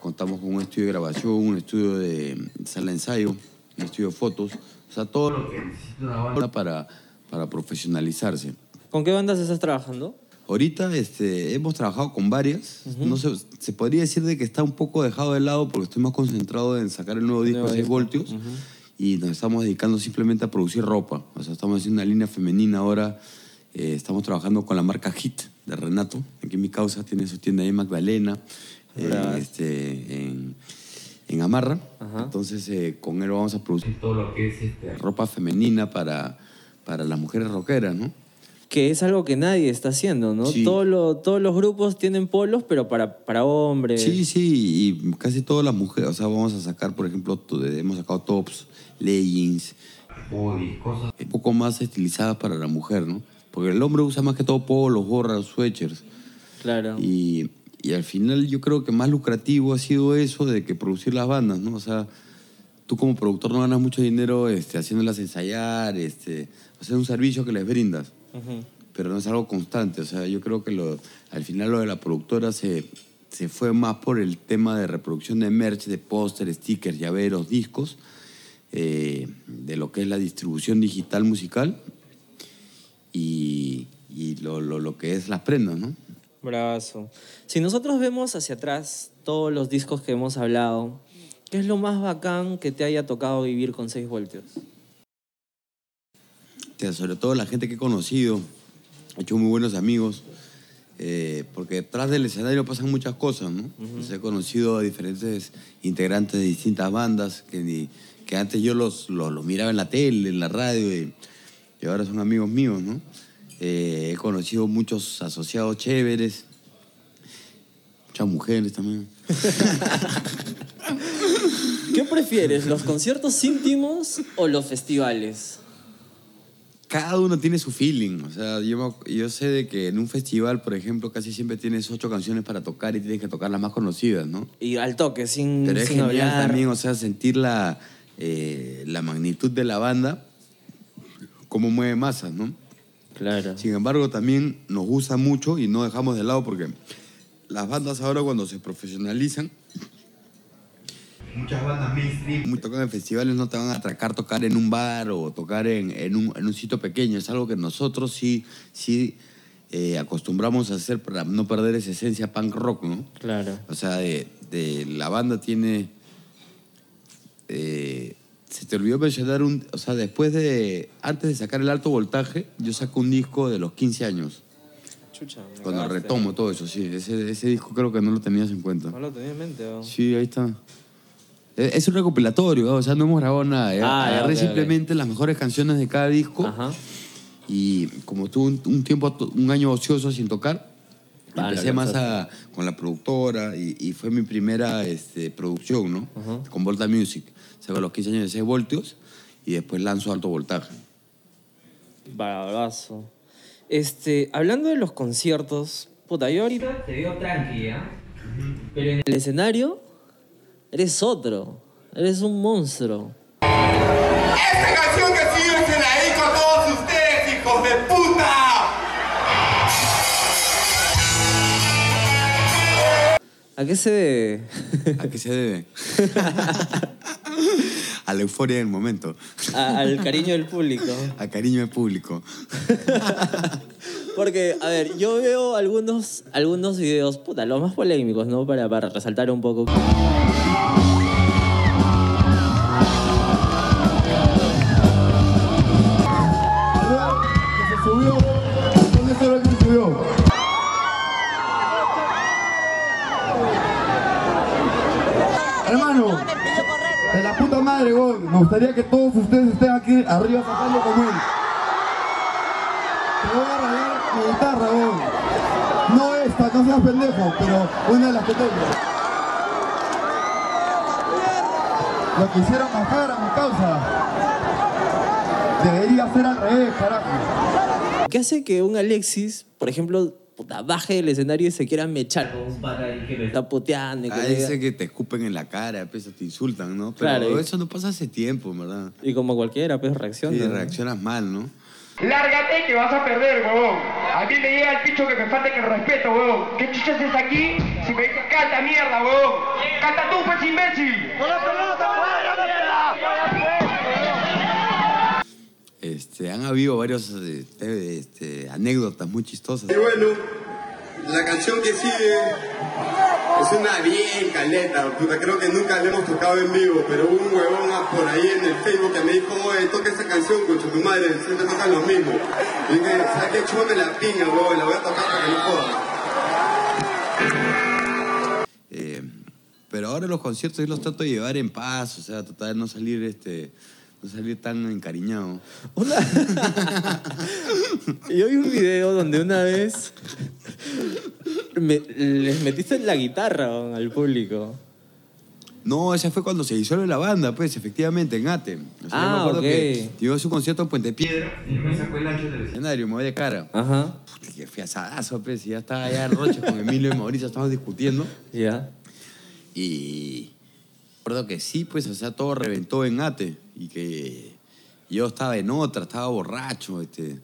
Contamos con un estudio de grabación, un estudio de sala de ensayo, un estudio de fotos. O sea, todo lo que necesita una banda para, para profesionalizarse. ¿Con qué bandas estás trabajando? Ahorita este, hemos trabajado con varias. No sé, se podría decir de que está un poco dejado de lado porque estoy más concentrado en sacar el nuevo disco de 6 disco. voltios y nos estamos dedicando simplemente a producir ropa. O sea, estamos haciendo una línea femenina ahora. Eh, estamos trabajando con la marca Hit de Renato. Aquí en mi causa tiene su tienda ahí en Magdalena, eh, este, en, en Amarra. Ajá. Entonces, eh, con él vamos a producir todo lo que es este, ropa femenina para, para las mujeres rockeras, ¿no? Que es algo que nadie está haciendo, ¿no? Sí. Todo lo- todos los grupos tienen polos, pero para, para hombres. Sí, sí, y casi todas las mujeres, o sea, vamos a sacar, por ejemplo, hemos sacado tops, leggings, bodies, cosas un poco más estilizadas para la mujer, ¿no? Porque el hombre usa más que todo polos, gorras, sweatshirts. Claro. Y, y al final yo creo que más lucrativo ha sido eso de que producir las bandas, ¿no? O sea, tú como productor no ganas mucho dinero este, haciéndolas ensayar, este, es un servicio que les brindas pero no es algo constante. O sea, yo creo que lo, al final lo de la productora se, se fue más por el tema de reproducción de merch, de póster, stickers, llaveros, discos, eh, de lo que es la distribución digital musical y, y lo, lo- lo que es las prendas, ¿no? Bravazo. Si nosotros vemos hacia atrás todos los discos que hemos hablado, ¿qué es lo más bacán que te haya tocado vivir con 6 voltios? Sobre todo la gente que he conocido, he hecho muy buenos amigos, eh, porque detrás del escenario pasan muchas cosas, ¿no? He conocido a diferentes integrantes de distintas bandas que, ni- que antes yo los, los, los miraba en la tele, en la radio, y, y ahora son amigos míos, ¿no? Eh, he conocido muchos asociados chéveres, muchas mujeres también. ¿Qué prefieres, los conciertos íntimos o los festivales? Cada uno tiene su feeling. O sea, yo, sé de que en un festival, por ejemplo, casi siempre tienes ocho canciones para tocar y tienes que tocar las más conocidas, ¿no? Y al toque, sin, Pero es sin genial hablar. también, o sea, sentir la, eh, la magnitud de la banda, cómo mueve masas, ¿no? Claro. Sin embargo, también nos gusta mucho y no dejamos de lado porque las bandas ahora cuando se profesionalizan muchas bandas mainstream muy tocan en festivales no te van a atracar tocar en un bar o tocar en, en un, en un sitio pequeño. Es algo que nosotros sí, sí eh, acostumbramos a hacer para no perder esa esencia punk rock, ¿no? Claro. O sea, de, de la banda tiene. eh, se te olvidó mencionar un. O sea, después de. Antes de sacar el alto voltaje, yo saco un disco de los 15 años. Chucha. Cuando retomo todo eso, sí. Ese, ese disco creo que no lo tenías en cuenta. No lo tenía en mente. ¿o? Sí, ahí está. Es es un recopilatorio, ¿no? o sea, no hemos grabado nada. Ah, ya, Agarré ok, ok. simplemente las mejores canciones de cada disco. Ajá. Y como tuve un, un tiempo, un año ocioso sin tocar, Ah, empecé más a, con la productora y, y fue mi primera este, producción, ¿no? Ajá. Con Volta Music. Saco a los 15 años de 6 voltios y después lanzo alto voltaje. Bravazo. Este, hablando de los conciertos, puta, yo ahorita te veo tranquila, pero en el escenario eres otro, eres un monstruo. Esta canción que sigue se la dedico a todos ustedes, hijos de puta. ¿A qué se debe? ¿A qué se debe? a la euforia del momento. A- al cariño del público. A cariño del público. Porque, a ver, yo veo algunos, algunos videos, puta, los más polémicos, ¿no? Para, para resaltar un poco. De la puta madre, güey. Me gustaría que todos ustedes estén aquí arriba sacando como él. Te voy a rayar mi guitarra, güey. No esta, no seas pendejo, pero una de las que tengo. Lo que hicieron bajar a mi causa. Debería ser al revés, carajo. ¿Qué hace que un Alexis, por ejemplo, puta, baje del escenario y se quiera mechar con un pata que le está puteando? Y, que A le diga- ese que te escupen en la cara, pues, te insultan, ¿no? Pero Claro, y- eso no pasa hace tiempo, ¿verdad? y como cualquiera, pues reacciona. Sí, ¿no? reaccionas mal, ¿no? Lárgate que vas a perder, huevón. A mí me llega el picho que me falta el respeto, huevón. ¿Qué chuchas es aquí? Si me dices canta mierda, huevón. Canta tú, pues imbécil. ¡Con la pelota, Este, han habido varios este, este, anécdotas muy chistosas. Y bueno, la canción que sigue es una bien caleta, puta, creo que nunca la hemos tocado en vivo, pero hubo un huevón por ahí en el Facebook que me dijo, oye, toca esa canción, con tu madre, siempre tocan lo mismo. Y dije, ¿sabes qué? Chúpame la piña, huevón, la voy a tocar para que no joda. Eh, pero ahora los conciertos yo los trato de llevar en paz, o sea, tratar de no salir, este, salir tan encariñado. Yo vi un video donde una vez me- les metiste la guitarra al público. No, ese fue cuando se disuelve la banda, pues, efectivamente, en Ate. O sea, yo Ah, me acuerdo ok. que yo hice un concierto en Puente Piedra y me sacó el ancho del escenario, me voy de cara. Ajá. Puta, que fui asadazo, pues, y ya estaba allá en Roche con Emilio y Mauricio, estábamos discutiendo. Ya. Y que sí, pues, o sea, todo reventó en Ate. Y que yo estaba en otra, estaba borracho, este,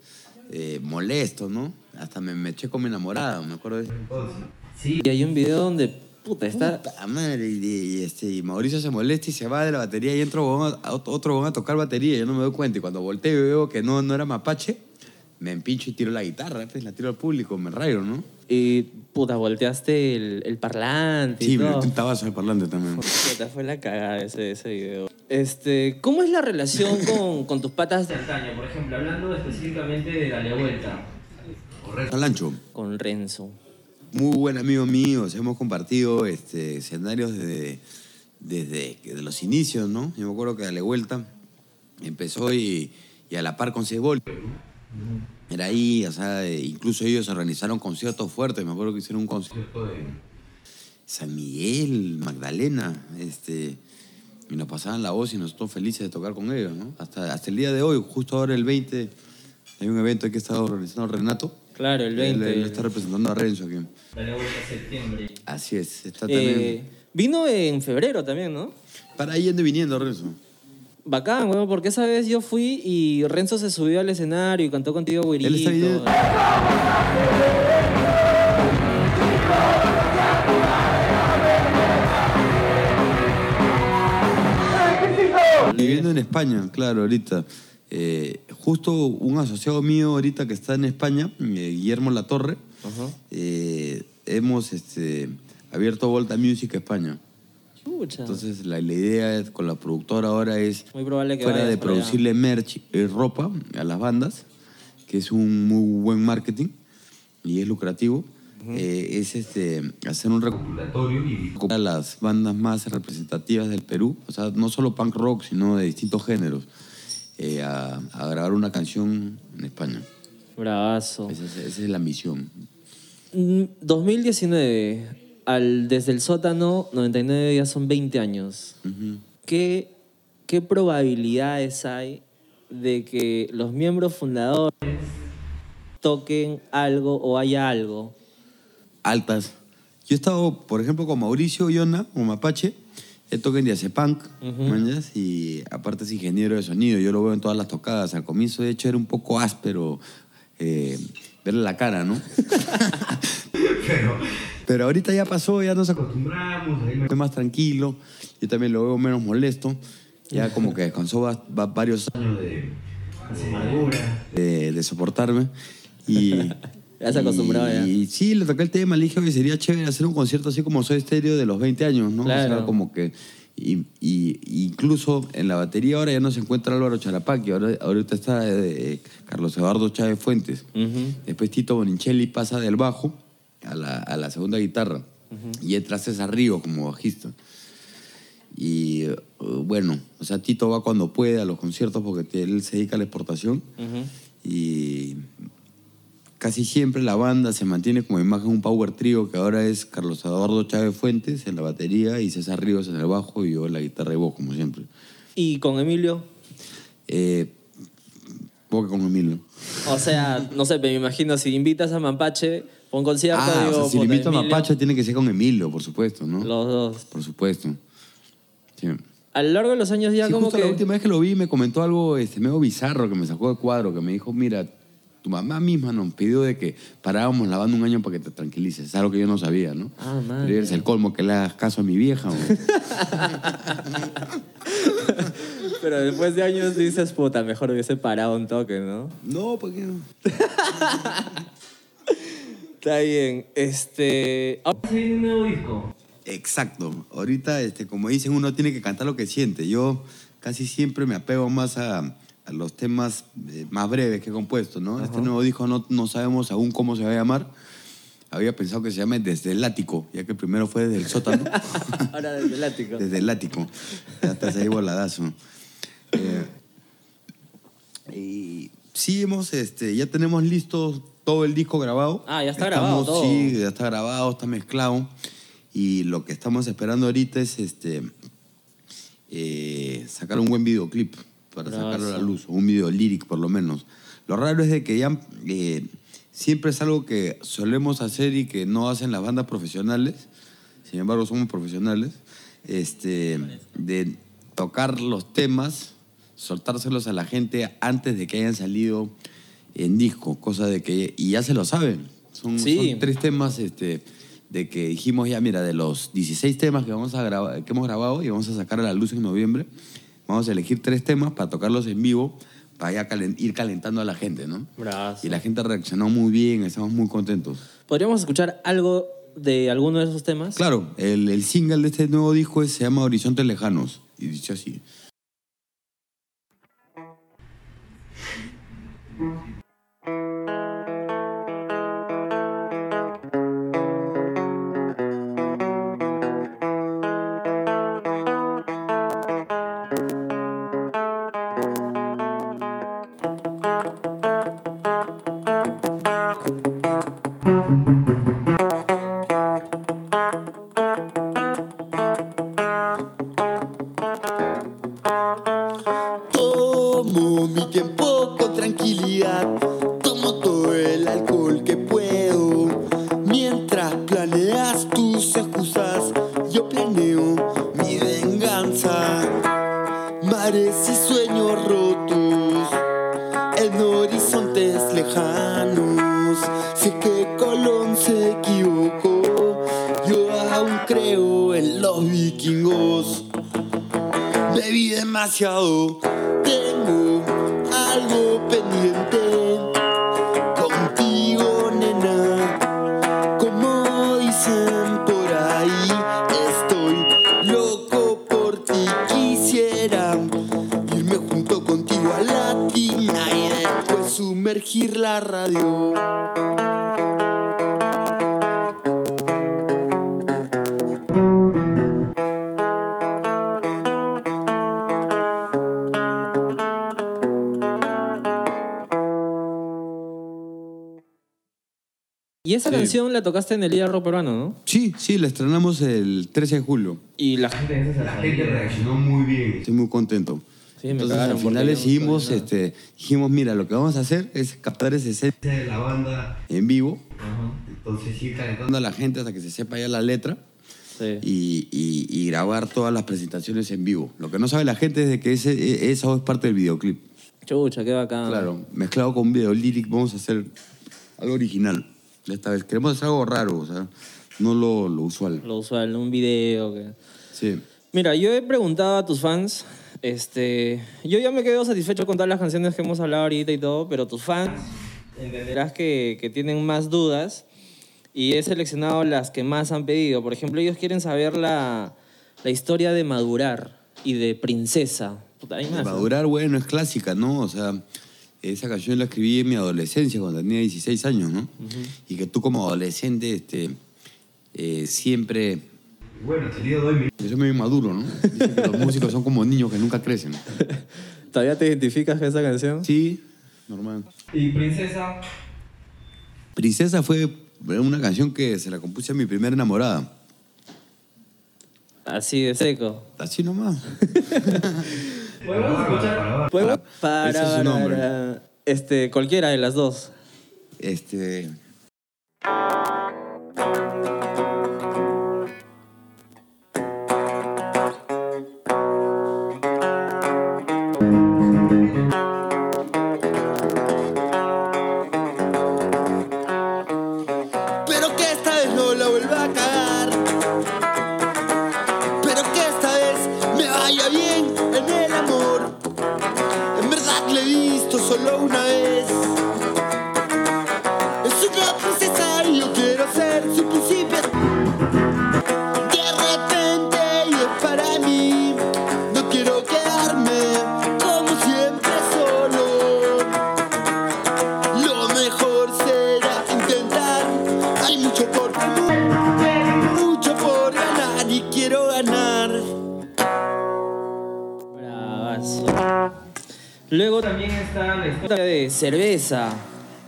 eh, molesto, ¿no? Hasta me, me eché con mi enamorada, me acuerdo de entonces. Sí. Y hay un video donde, puta, está... Puta madre, y, y, este, y Mauricio se molesta y se va de la batería y entra otro a tocar batería, yo no me doy cuenta. Y cuando volteo y veo que no, no era mapache, me empincho y tiro la guitarra, pues la tiro al público, me rayo, ¿no? Y, puta, volteaste el, el parlante y Sí, me todo. tabazo al parlante también. Puta, fue la cagada ese, ese video. Este, ¿cómo es la relación con, con tus patas de antaño? Por ejemplo, hablando específicamente de Dale Vuelta. Alancho, Con Renzo. muy buen amigo mío, hemos compartido este, escenarios desde, desde, desde los inicios, ¿no? Yo me acuerdo que Dale Vuelta empezó y, y a la par con Cebol. Era ahí, o sea, incluso ellos organizaron conciertos fuertes. Me acuerdo que hicieron un concierto de San Miguel, Magdalena, este, y nos pasaban la voz y nosotros felices de tocar con ellos, ¿no? Hasta, hasta el día de hoy, justo ahora el 20, hay un evento que está organizando Renato. Claro, el 20. Él, él está representando a Renzo aquí. Dale Vuelta septiembre. Así es, está Eh, también. vino en febrero también, ¿no? Para yendo y viniendo, Renzo. Bacán, weón, porque esa vez yo fui y Renzo se subió al escenario y cantó contigo, güerito. Él está viniendo. viviendo en España, claro, ahorita. Eh, justo un asociado mío ahorita que está en España, eh, Guillermo Latorre, eh, hemos este, abierto Volta Music España. Entonces la, la idea es- con la productora ahora es, Muy probable que fuera de allá. producirle merch, eh, ropa a las bandas, que es un muy buen marketing y es lucrativo, eh, es este, hacer un recopilatorio y a las bandas más representativas del Perú, o sea, no solo punk rock, sino de distintos géneros, eh, a, a grabar una canción en España. Bravazo. Esa es, esa es la misión. Mm, 2019, al, desde el sótano, 99 ya son 20 años. Ujú. ¿Qué, ¿Qué probabilidades hay de que los miembros fundadores toquen algo o haya algo? altas. Yo he estado, por ejemplo, con Mauricio Yona, con Mapache. Él toca en Diazepunk, ¿mañas? y aparte es ingeniero de sonido. Yo lo veo en todas las tocadas. Al comienzo, de hecho, era un poco áspero eh, verle la cara, ¿no? pero, pero ahorita ya pasó, ya nos acostumbramos, ahí me más tranquilo. Yo también lo veo menos molesto. Ya como que descansó va- va- varios años de de, de soportarme. Y, Ya se acostumbraba ya. y sí, le toqué el tema, le dije que sería chévere hacer un concierto así como Soy Estéreo de los 20 años, ¿no? O sea, Claro. como que... Y, y- incluso en la batería ahora ya no se encuentra Álvaro Charapaqui, ahora, ahorita está eh, Carlos Eduardo Chávez Fuentes. Después Tito Bonicelli pasa del bajo a la, a la segunda guitarra. Y entra César Río como bajista. Y eh, bueno, o sea, Tito va cuando puede a los conciertos porque él se dedica a la exportación. Y casi siempre la banda se mantiene como imagen un power trio que ahora es Carlos Eduardo Chávez Fuentes en la batería y César Ríos en el bajo y yo en la guitarra y voz, como siempre. ¿Y con Emilio? Eh, poco con Emilio. O sea, no sé, me imagino si invitas a Mapache por un concierto, Ah, digo, o sea, si le puta, invito a Emilio, Mapache tiene que ser con Emilio, por supuesto, ¿no? Los dos. Por supuesto. Sí. A lo largo de los años ya Sí, como justo que... la última vez que lo vi me comentó algo este, medio bizarro que me sacó de cuadro, que me dijo, mira, tu mamá misma nos pidió de que paráramos la banda un año para que te tranquilices. Es algo que yo no sabía, ¿no? Ah, man. Pero eres el colmo que le hagas caso a mi vieja. Pero después de años dices, puta, mejor hubiese parado un toque, ¿no? no, ¿por qué no? Está bien. Este... Ahora se viene un nuevo disco. Exacto. Ahorita, este, como dicen, uno tiene que cantar lo que siente. Yo casi siempre me apego más a, a los temas eh, más breves que he compuesto, ¿no? Este nuevo disco no, no sabemos aún cómo se va a llamar. Había pensado que se llame Desde el Ático, ya que el primero fue desde el sótano. Ahora desde el ático. desde el ático. Ya estás ahí voladazo. Eh, y sí, hemos, este, ya tenemos listo todo el disco grabado. Ah, ya está grabado todo. Sí, ya está grabado, está mezclado. Y lo que estamos esperando ahorita es este, eh, sacar un buen videoclip para Bravazo. sacarlo a la luz, un video lyric por lo menos. Lo raro es de que ya eh, siempre es algo que solemos hacer y que no hacen las bandas profesionales, sin embargo somos profesionales, este, de tocar los temas, soltárselos a la gente antes de que hayan salido en disco, cosa de que, y ya se lo saben. Son, Sí. son tres temas este, de que dijimos ya, mira, de los 16 temas que, vamos a grabar, que hemos grabado y vamos a sacar a la luz en noviembre, vamos a elegir tres temas para tocarlos en vivo, para ya calen- ir calentando a la gente, ¿no? Bravazo. Y la gente reaccionó muy bien, estamos muy contentos. ¿Podríamos escuchar algo de alguno de esos temas? Claro, el, el single de este nuevo disco es- se llama Horizontes Lejanos, y dice así. Esa Sí. canción la tocaste en el Día Rock Peruano, ¿no? Sí, sí, la estrenamos el 13 de julio. Y la gente... La gente reaccionó muy bien. Estoy muy contento. Sí, me Entonces cagaron al final decidimos, este, dijimos, mira, lo que vamos a hacer es captar ese set de la banda en vivo. Entonces ir calentando a la gente hasta que se sepa ya la letra. Sí. Y, y- y grabar todas las presentaciones en vivo. Lo que no sabe la gente es de que ese, e- eso es parte del videoclip. Chucha, qué bacán. Claro, mezclado con video lyric vamos a hacer algo original. Esta vez queremos hacer algo raro, o sea, no lo, lo usual. Lo usual, un video. Que... Sí. Mira, yo he preguntado a tus fans, este, yo ya me quedo satisfecho con todas las canciones que hemos hablado ahorita y todo, pero tus fans entenderás que, que tienen más dudas y he seleccionado las que más han pedido. Por ejemplo, ellos quieren saber la, la historia de Madurar y de Princesa. Puta, hay más, ¿no? Madurar, bueno, es clásica, ¿no? O sea, esa canción la escribí en mi adolescencia, cuando tenía 16 años, ¿no? Y que tú como adolescente, este, eh, siempre... Bueno, te digo, doy mi... Yo soy medio maduro, ¿no? Dicen que los músicos son como niños que nunca crecen. ¿Todavía te identificas con esa canción? Sí, normal. ¿Y Princesa? Princesa fue una canción que se la compuse a mi primera enamorada. Así de seco. Así nomás. ¿Podemos escuchar? ¿Podemos? Para, Ese es su nombre. para- Este, cualquiera de las dos. Este... historia de cerveza.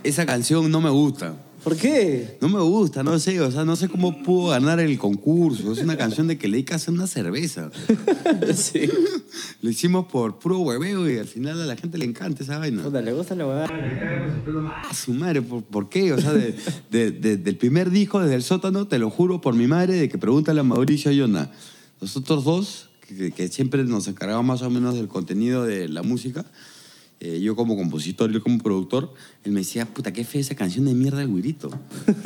Esa canción no me gusta. ¿Por qué? No me gusta, no sé, o sea, no sé cómo pudo ganar el concurso. Es una canción de que le hay que hacer una cerveza. sí. Lo hicimos por puro hueveo y al final a la gente le encanta esa vaina. Puta, le gusta la huevada. Ah, su madre, ¿por, por qué? O sea, de- de- de- del primer disco, desde el sótano, te lo juro por mi madre, de que pregúntale a Mauricio Yona. Nosotros dos, que, que siempre nos encargamos más o menos del contenido de la música, eh, yo como compositor, yo como productor, él me decía, puta, qué fea esa canción de mierda del güirito.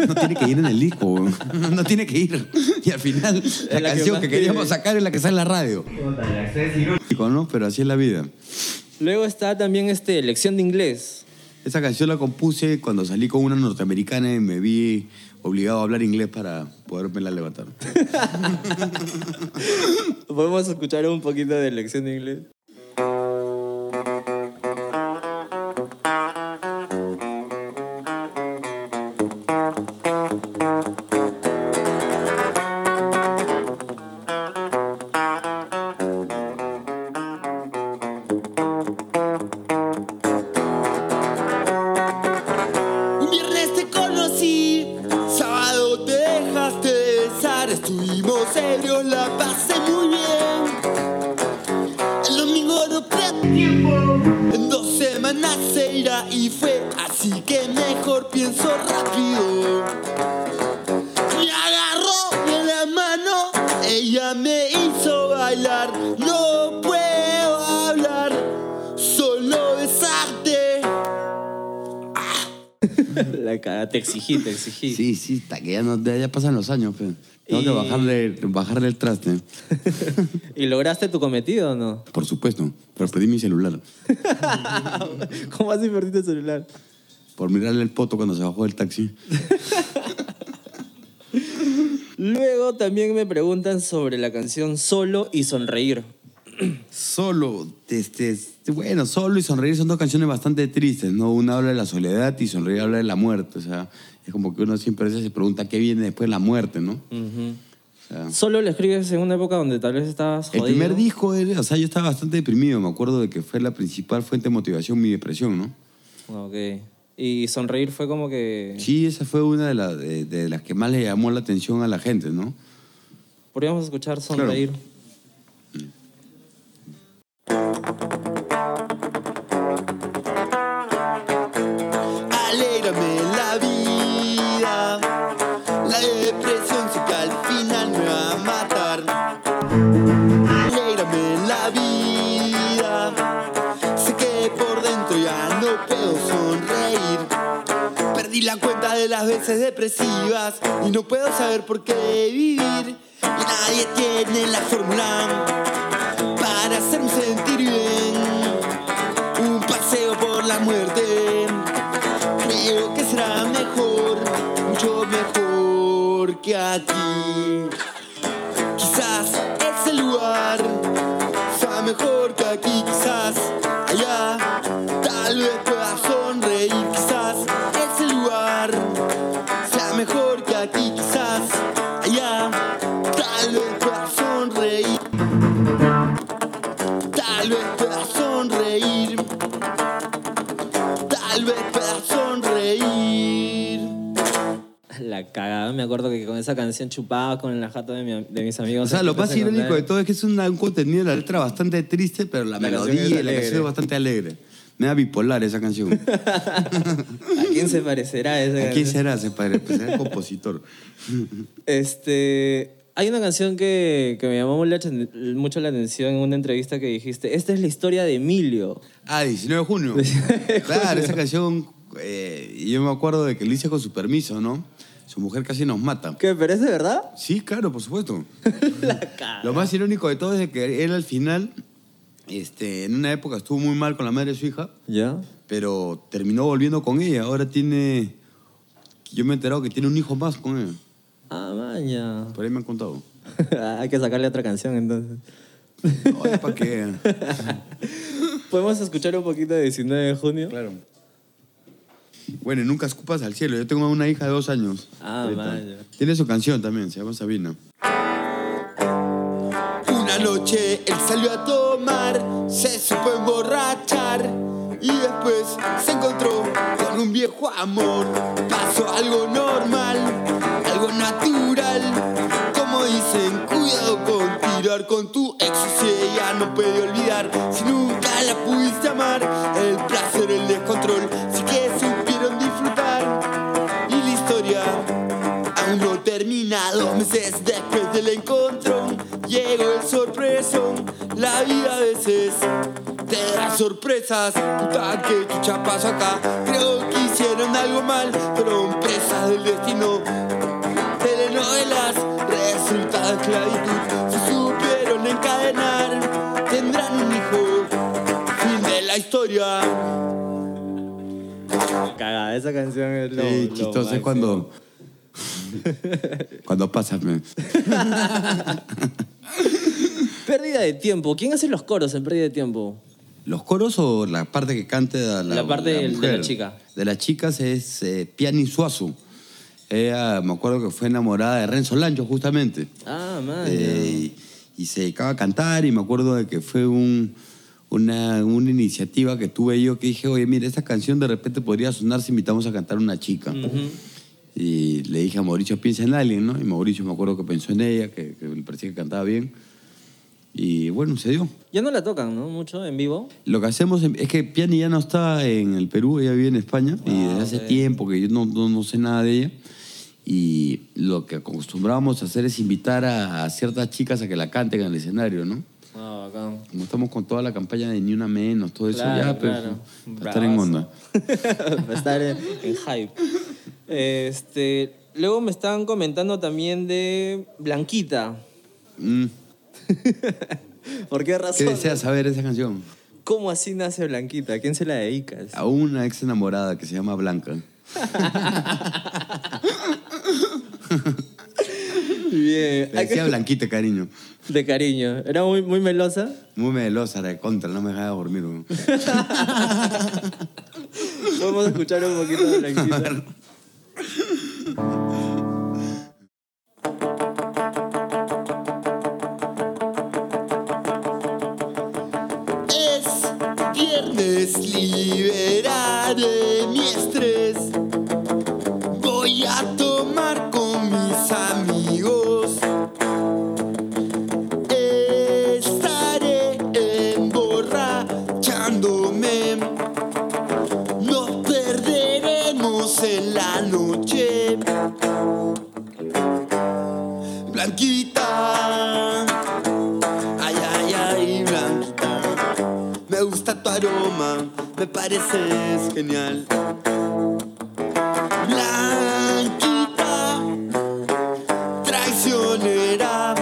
No tiene que ir en el disco, no tiene que ir. Y al final, la, canción que, queríamos sacar es la que sale en la radio. ¿no? Pero así es la vida. Luego está también este, lección de inglés. Esa canción la compuse cuando salí con una norteamericana y me vi obligado a hablar inglés para poderme la levantar. ¿Podemos escuchar un poquito de lección de inglés? Exigí, te exigí. Sí, sí, está que ya, no, ya pasan los años, pe. Tengo Y- que bajarle, bajarle el traste. ¿Y lograste tu cometido o no? Por supuesto, pero perdí mi celular. ¿Cómo así perdiste el celular? Por mirarle el poto cuando se bajó del taxi. Luego también me preguntan sobre la canción Solo y Sonreír. Solo, este, este, bueno, Solo y Sonreír son dos canciones bastante tristes, ¿no? Una habla de la soledad y Sonreír habla de la muerte. O sea, es como que uno siempre se pregunta qué viene después de la muerte, ¿no? O sea, Solo lo escribes en una época donde tal vez estabas el jodido. primer disco, era- o sea, yo estaba bastante deprimido. Me acuerdo de que fue la principal fuente de motivación mi depresión, ¿no? Ok. Y Sonreír fue como que... Sí, esa fue una de, la- de- de las que más le llamó la atención a la gente, ¿no? Podríamos escuchar Sonreír. Alégrame de las veces depresivas y no puedo saber por qué vivir. Y nadie tiene la fórmula para hacerme sentir bien. Un paseo por la muerte. Creo que será mejor, mucho mejor que aquí. Cagada. Me acuerdo que con esa canción chupaba con la jata de, mi- de mis amigos. O sea, lo más irónico de todo es que es una- un contenido de la letra bastante triste, pero la, La canción melodía es y la alegre. canción es bastante alegre. Me da bipolar esa canción. ¿A quién se parecerá esa ¿A quién canción? será? Se parece, pues será el compositor. Este, hay una canción que, que me llamó mucho la aten- mucho la atención en una entrevista que dijiste. Esta es la historia de Emilio. Ah, 19 de junio. Claro, esa canción, eh, yo me acuerdo de que lo hice con su permiso, ¿no? Su mujer casi nos mata. ¿Qué? ¿Pero es de verdad? Sí, claro, por supuesto. Lo más irónico de todo es de que él al final, este, en una época estuvo muy mal con la madre de su hija, ¿Ya? pero terminó volviendo con ella. Ahora tiene, yo me he enterado que tiene un hijo más con ella. Ah, maña. Por ahí me han contado. hay que sacarle otra canción entonces. Oye, ¿para qué? ¿Podemos escuchar un poquito de 19 de junio? Claro. Bueno, nunca escupas al cielo. Yo tengo una hija de dos años. Ah, ahorita. vaya. Tiene su canción también, se llama Sabina. Una noche él salió a tomar, se supo emborrachar y después se encontró con un viejo amor. Pasó algo normal, algo natural. Como dicen, cuidado con tirar con tu ex si ella no puede olvidar. Si nunca la pudiste amar, el dos meses después del encontrón Llegó el sorpresón, la vida a veces te da sorpresas. Puta que chucha pasó acá, creo que hicieron algo mal Fueron presas del destino, telenovelas Resulta esclavitud, se supieron encadenar. Tendrán un hijo, fin de la historia. Cagada, esa canción es lo, Sí, lo chistoso es cuando. cuando pasas, me. Pérdida de tiempo. ¿Quién hace los coros en pérdida de tiempo? ¿Los coros o la parte que cante la, La parte del- de la mujer? chica. De las chicas es eh, Piani Suazo. Ella, me acuerdo que fue enamorada de Renzo Lancho, justamente. Ah, man. Eh, y, y se dedicaba a cantar y me acuerdo de que fue un- una, una iniciativa que tuve yo que dije, oye, mira, esta canción de repente podría sonar si invitamos a cantar a una chica. Y le dije a Mauricio, piensa en alguien, ¿no? Y Mauricio me acuerdo que pensó en ella, que, que me parecía que cantaba bien. Y bueno, se dio. Ya no la tocan, ¿no? Mucho en vivo. Lo que hacemos es que Piani ya no está en el Perú, ella vive en España y desde hace ok. tiempo que yo no, no, no sé nada de ella. Y lo que acostumbrábamos a hacer es invitar a, a ciertas chicas a que la canten en el escenario, ¿no? Bacán. Como estamos con toda la campaña de Ni Una Menos, todo eso, ya, pero claro. para estar en onda. Para estar en, en hype. Este, luego me estaban comentando también de Blanquita. Mm. ¿Por qué ¿Qué razón? deseas saber esa canción? ¿Cómo así nace Blanquita? ¿A quién se la dedicas? A una ex enamorada que se llama Blanca. Bien. Le decía Blanquita, cariño. De cariño. ¿Era muy, muy melosa? Muy melosa, era de contra, no me dejaba dormir. weón. Podemos escuchar un poquito de Blanquita. Es viernes, liberaré mi estrés. Aroma, me pareces genial. Blanquita, traicionera.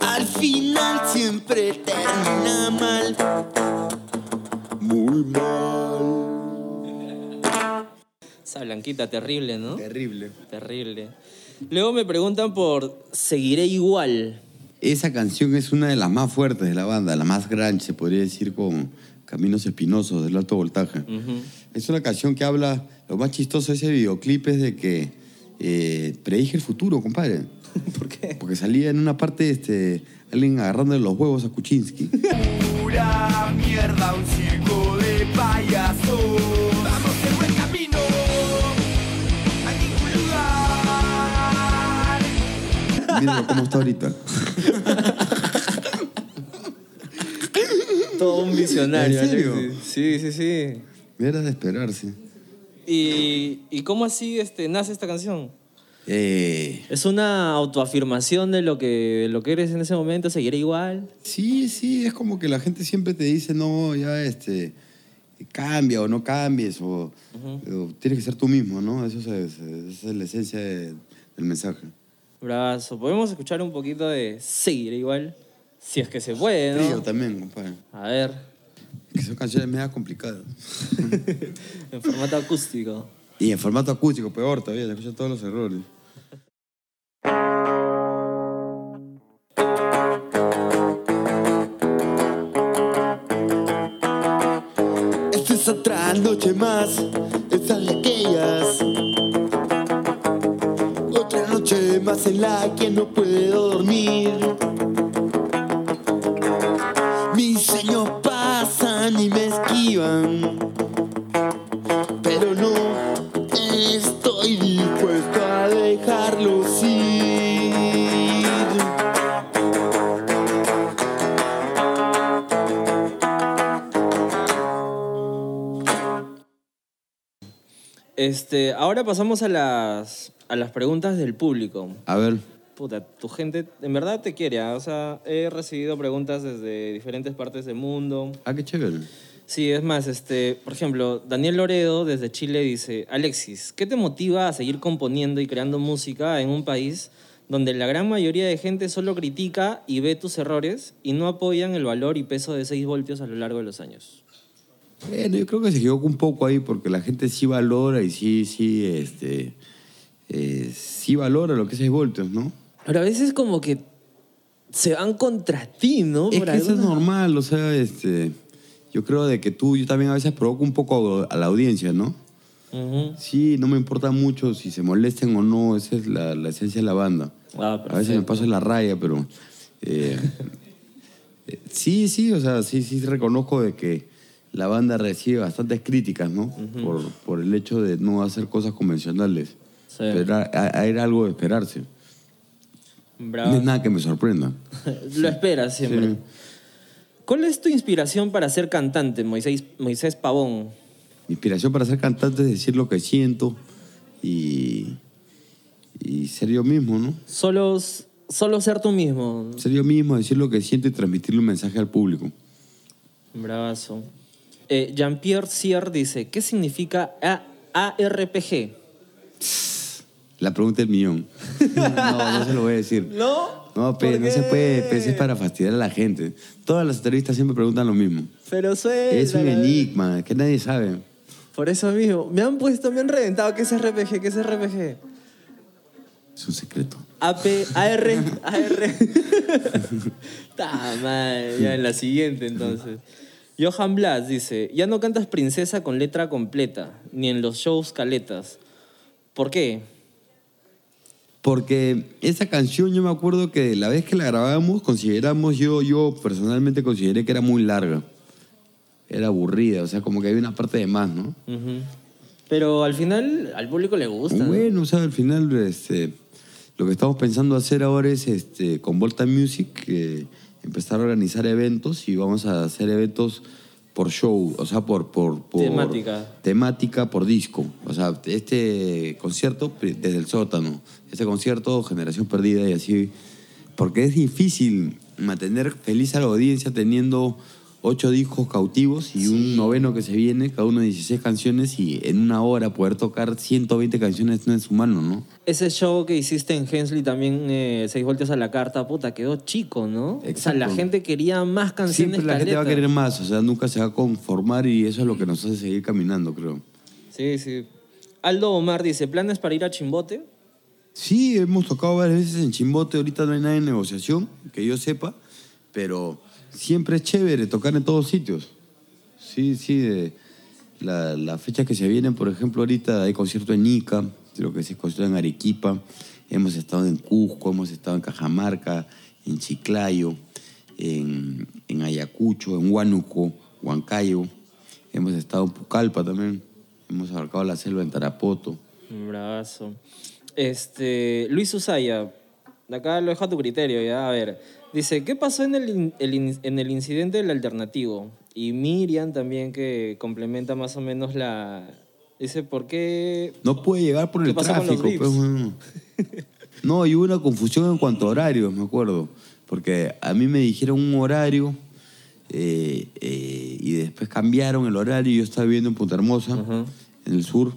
Al final siempre termina mal. Muy mal. Esa Blanquita, terrible, ¿no? Terrible. Terrible. Luego me preguntan por Seguiré igual. Esa canción es una de las más fuertes de la banda, la más grande, se podría decir, con Caminos Espinosos del Alto Voltaje. Es una canción que habla, lo más chistoso de ese videoclip es de que eh, predije el futuro, compadre. ¿Por qué? Porque salía en una parte este, alguien agarrándole los huevos a Kuczynski. Pura mierda, un cómo está ahorita. Todo un visionario. ¿En serio? Alexis. Sí, sí, sí. Era de esperarse. ¿Y, y cómo así este, nace esta canción? Eh, ¿Es una autoafirmación de lo que, lo que eres en ese momento? ¿Seguiré igual? sí, sí, es como que la gente siempre te dice, no, ya este, cambia o no cambies, o, o tienes que ser tú mismo, ¿no? Eso es, esa es la esencia de- del mensaje. ¿Podemos escuchar un poquito de Seguiré igual? Si es que se puede, ¿no? también, compadre. A ver, Que son canciones medio complicadas. en formato acústico. Y en formato acústico, peor todavía, se escuchan todos los errores. Esta es otra noche más, esta noche más en la que no puedo dormir. Este, ahora pasamos a las, a las preguntas del público. A ver, Puta, tu gente en verdad te quiere. ¿ah? O sea, he recibido preguntas desde diferentes partes del mundo. ah, qué chévere. Sí, es más, este, por ejemplo, Daniel Loredo desde Chile dice, Alexis, ¿qué te motiva a seguir componiendo y creando música en un país donde la gran mayoría de gente solo critica y ve tus errores y no apoyan el valor y peso de 6 voltios a lo largo de los años? Bueno, yo creo que se equivocó un poco ahí porque la gente sí valora y sí, sí, este, eh, sí valora lo que es 6 voltios, ¿no? Pero a veces como que se van contra ti, ¿no? Es Por que eso es alguna- normal, o sea, este, yo creo de que tú, yo también a veces provoco un poco a la audiencia, ¿no? Ujú. Sí, no me importa mucho si se molesten o no, esa es la, la esencia de la banda. Ah, a veces me paso la raya, pero eh, eh, sí, sí, o sea, sí, sí reconozco de que la banda recibe bastantes críticas, ¿no? por, por el hecho de no hacer cosas convencionales. Sí. Pero era, algo de esperarse. Bravo. No es nada que me sorprenda. Lo esperas siempre. Sí. ¿Cuál es tu inspiración para ser cantante, Moisés, Moisés Pavón? Mi inspiración para ser cantante es decir lo que siento y, y ser yo mismo, ¿no? ¿Solos Solo ser tú mismo. Ser yo mismo, decir lo que siento y transmitirle un mensaje al público. Bravazo. Eh, Jean-Pierre Sier dice, ¿qué significa A- ARPG? La pregunta del millón. no, no se lo voy a decir. ¿No? No, pe, ¿Por no se puede, pe, es para fastidiar a la gente. Todas las entrevistas siempre preguntan lo mismo. Pero suelta. Es un enigma que nadie sabe. Por eso mismo. Me han puesto, me han reventado. ¿Qué es RPG? ¿Qué es RPG? Es un secreto. AP, AR, AR. Ta madre, ya en la siguiente entonces. Johan Blas dice, ya no cantas princesa con letra completa, ni en los shows caletas. ¿Por qué? Porque esa canción yo me acuerdo que la vez que la grabamos consideramos, yo, yo personalmente consideré que era muy larga. Era aburrida, o sea, como que había una parte de más, ¿no? Pero al final al público le gusta. ¿no? Bueno, o sea, al final este, lo que estamos pensando hacer ahora es este, con Volta Music eh, empezar a organizar eventos y vamos a hacer eventos por show, o sea, por, por, por Temática. temática por disco. O sea, este concierto desde el sótano, este concierto Generación Perdida y así. Porque es difícil mantener feliz a la audiencia teniendo ocho discos cautivos y un noveno que se viene, cada uno de 16 canciones y en una hora poder tocar 120 canciones no es humano, ¿no? Ese show que hiciste en Hensley también, eh, seis vueltas a la carta, puta, quedó chico, ¿no? O sea, Exacto. la gente quería más canciones Siempre la gente va a querer más, o sea, nunca se va a conformar y eso es lo que nos hace seguir caminando, creo. Sí, sí. Aldo Omar dice, ¿planes para ir a Chimbote? Sí, hemos tocado varias veces en Chimbote, ahorita no hay nada en negociación, que yo sepa, pero siempre es chévere tocar en todos sitios. Sí, sí, la, la fecha que se vienen, por ejemplo, ahorita hay concierto en Ica, creo que se concierto en Arequipa, hemos estado en Cusco, hemos estado en Cajamarca, en Chiclayo, en, Ayacucho, en Huánuco, Huancayo, hemos estado en Pucallpa también, hemos abarcado la selva en Tarapoto. Un Bravazo. Este, Luis Usaya, acá lo dejo a tu criterio, ya, a ver. Dice, ¿qué pasó en el, in- el in- en el incidente del alternativo? Y Miriam también que complementa más o menos la... Dice, ¿por qué...? No puede llegar por ¿Qué el tráfico. VIPs? pues, bueno. No, y hubo una confusión en cuanto a horarios, me acuerdo. Porque a mí me dijeron un horario eh, eh, y después cambiaron el horario. Yo estaba viviendo en Punta Hermosa, en el sur.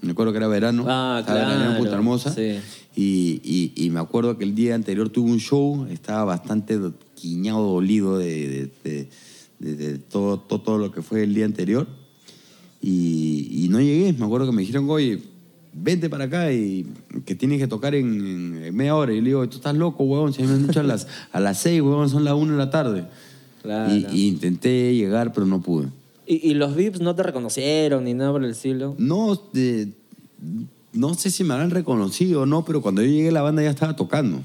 Me acuerdo que era verano. Ah, estaba veraneando en Punta claro, Hermosa. sí. Y, y- y me acuerdo que el día anterior tuve un show. Estaba bastante do- quiñado, dolido de, de- de- de- todo, todo, todo lo que fue el día anterior. Y, y no llegué. Me acuerdo que me dijeron, oye, vente para acá y que tienes que tocar en, en- media hora. Y le digo, tú estás loco, huevón. Se me han dicho a las, a las seis, huevón, son las una de la tarde. Claro. Y, y intenté llegar, pero no pude. ¿Y, y los VIPs no te reconocieron ni nada por el estilo? No, de- no sé si me habrán reconocido o no, pero cuando yo llegué la banda ya estaba tocando.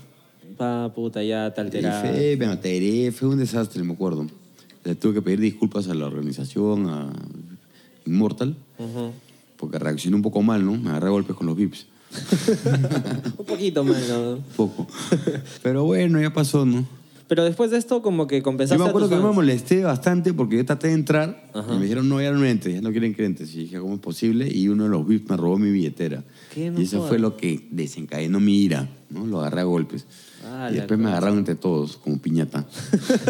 Pa, puta, ya te Y fue, me alteré, fue un desastre, me acuerdo. Le tuve que pedir disculpas a la organización, a Immortal, porque reaccioné un poco mal, ¿no? Me agarré a golpes con los VIPs. Un poquito menos. Un poco. Pero bueno, ya pasó, ¿no? Pero después de esto como que Yo compensaste me a acuerdo tus que me fans. molesté bastante porque yo traté de entrar Ajá. y me dijeron, no, ya no entres, ya no quieren que entres. Y dije, ¿cómo es posible? Y uno de los VIPs me robó mi billetera. ¿Qué? No y eso fue lo que desencadenó mi ira, ¿no? Lo agarré a golpes. Ah, y después me agarraron entre todos, como piñata.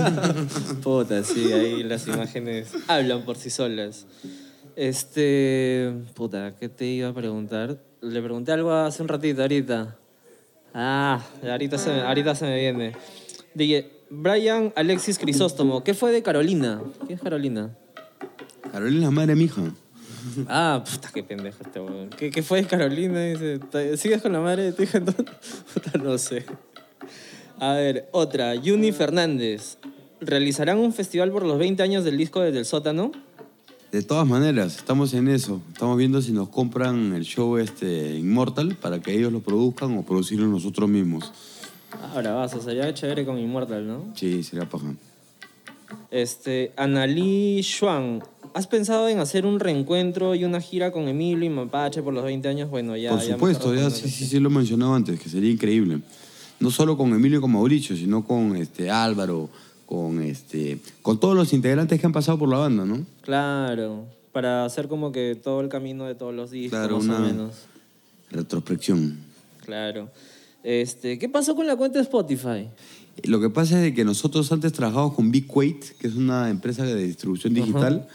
Puta, sí, ahí las imágenes hablan por sí solas. Este, puta, ¿qué te iba a preguntar? Le pregunté algo hace un ratito, ahorita. Ah, ahorita se, me- ahorita se me viene. Dije, Brian Alexis Crisóstomo, ¿qué fue de Carolina? ¿Quién es Carolina? Carolina es la madre de mi hija. Ah, puta, qué pendejo este weón. ¿Qué, qué fue de Carolina? Dice, "¿Ta- ¿sigues con la madre de tu hija entonces? Puta, no sé. A ver, otra. Juni Fernández. ¿Realizarán un festival por los 20 años del disco desde el sótano? De todas maneras, estamos en eso. Estamos viendo si nos compran el show este Immortal para que ellos lo produzcan o producirlo nosotros mismos. Ahora vas, o sería chévere con Immortal, ¿no? Sí, sería paja. Este, Analí Schwan. ¿Has pensado en hacer un reencuentro y una gira con Emilio y Mapache por los 20 años? Bueno, ya. Por supuesto, ya sí, sí, sí lo he mencionado antes, que sería increíble. No solo con Emilio y con Mauricio, sino con este Álvaro, con este con todos los integrantes que han pasado por la banda, ¿no? Claro. Para hacer como que todo el camino de todos los discos, Claro, más una- o menos. Retrospección. Claro. Este, ¿Qué pasó con la cuenta de Spotify? Lo que pasa es de que nosotros antes trabajamos con Big Quate, que es una empresa de distribución digital,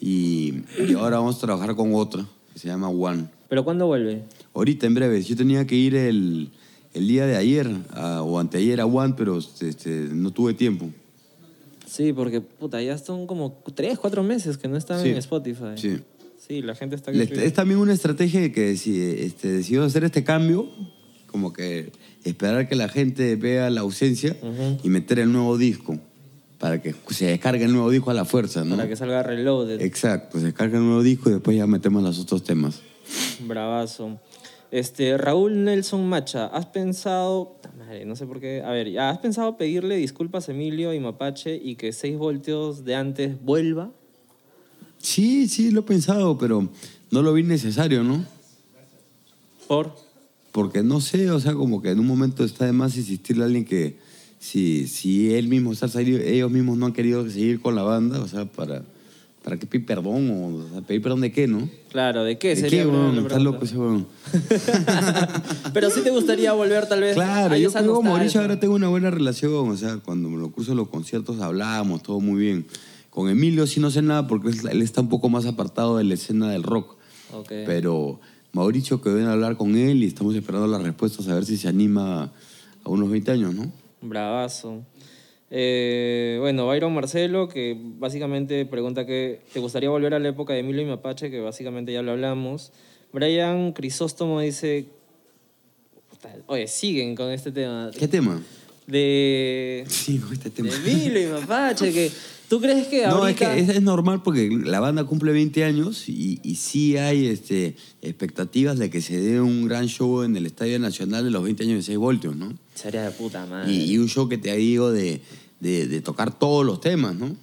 y, y ahora vamos a trabajar con otra, que se llama One. ¿Pero cuándo vuelve? Ahorita, en breve. Yo tenía que ir el, el día de ayer a- o anteayer a One, pero este, no tuve tiempo. Sí, porque puta, ya son como tres, cuatro meses que no están Sí, en Spotify. sí. Sí, la gente está... Es también una estrategia que si este, decidió hacer este cambio, como que esperar que la gente vea la ausencia y meter el nuevo disco, para que se descargue el nuevo disco a la fuerza, ¿no? Para que salga reloaded. Exacto, se descarga el nuevo disco y después ya metemos los otros temas. Bravazo. Este, Raúl Nelson Macha, ¿has pensado, madre, no sé por qué, a ver, ¿has pensado pedirle disculpas a Emilio y Mapache y que 6 voltios de antes vuelva? Sí, sí, lo he pensado, pero no lo vi necesario, ¿no? ¿Por? Porque no sé, o sea, como que en un momento está de más insistirle a alguien que si, si él mismo está salido, ellos mismos no han querido seguir con la banda, o sea, para, para qué pedir perdón, o, o sea, pedir perdón de qué, ¿no? Claro, ¿de qué ¿De sería? qué, la Está loco ese weón. Pero sí te gustaría volver tal vez Claro, yo con. Mauricio ahora tengo una buena relación, o sea, cuando me lo en los conciertos hablamos, todo muy bien. Con Emilio sí no sé nada porque él- está un poco más apartado de la escena del rock. Ok. Pero Mauricio que ven a hablar con él y estamos esperando las respuestas a ver si se anima a unos 20 años, ¿no? Bravazo. Eh, bueno, Byron Marcelo, que básicamente pregunta que te gustaría volver a la época de Emilio y Mapache, que básicamente ya lo hablamos. Brian Crisóstomo dice, oye, siguen con este tema. ¿Qué tema? De, Sí, no, este tema. de Emilio y Mapache, que tú crees que No, es ahorita... que es, es normal porque la banda cumple 20 años y, y sí hay este, expectativas de que se dé un gran show en el Estadio Nacional de los 20 años de 6 voltios, ¿no? Sería de puta madre. Y, y un show que te digo de, de, de tocar todos los temas, ¿no?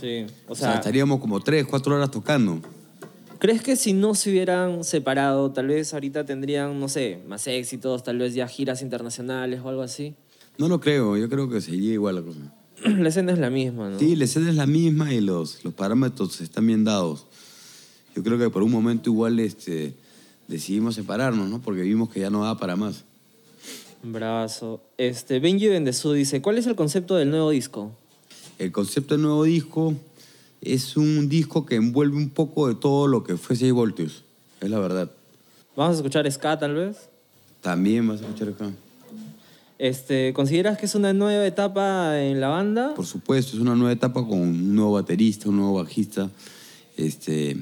Sí, o O sea, sea, estaríamos como 3, 4 horas tocando. ¿crees que si no se hubieran separado, tal vez ahorita tendrían, no sé, más éxitos, tal vez ya giras internacionales o algo así? No lo creo, yo creo que seguiría igual la cosa. La escena es la misma, ¿no? Sí, la escena es la misma y los, los parámetros están bien dados. Yo creo que por un momento igual este, decidimos separarnos, ¿no? Porque vimos que ya no daba para más. Bravazo. Este, Benji Bendezú dice, ¿cuál es el concepto del nuevo disco? El concepto del nuevo disco es un disco que envuelve un poco de todo lo que fue 6 voltios. Es la verdad. Vamos a escuchar ska, tal vez. También vas a escuchar acá. Este, ¿Consideras que es una nueva etapa en la banda? Por supuesto, es una nueva etapa con un nuevo baterista, un nuevo bajista, este,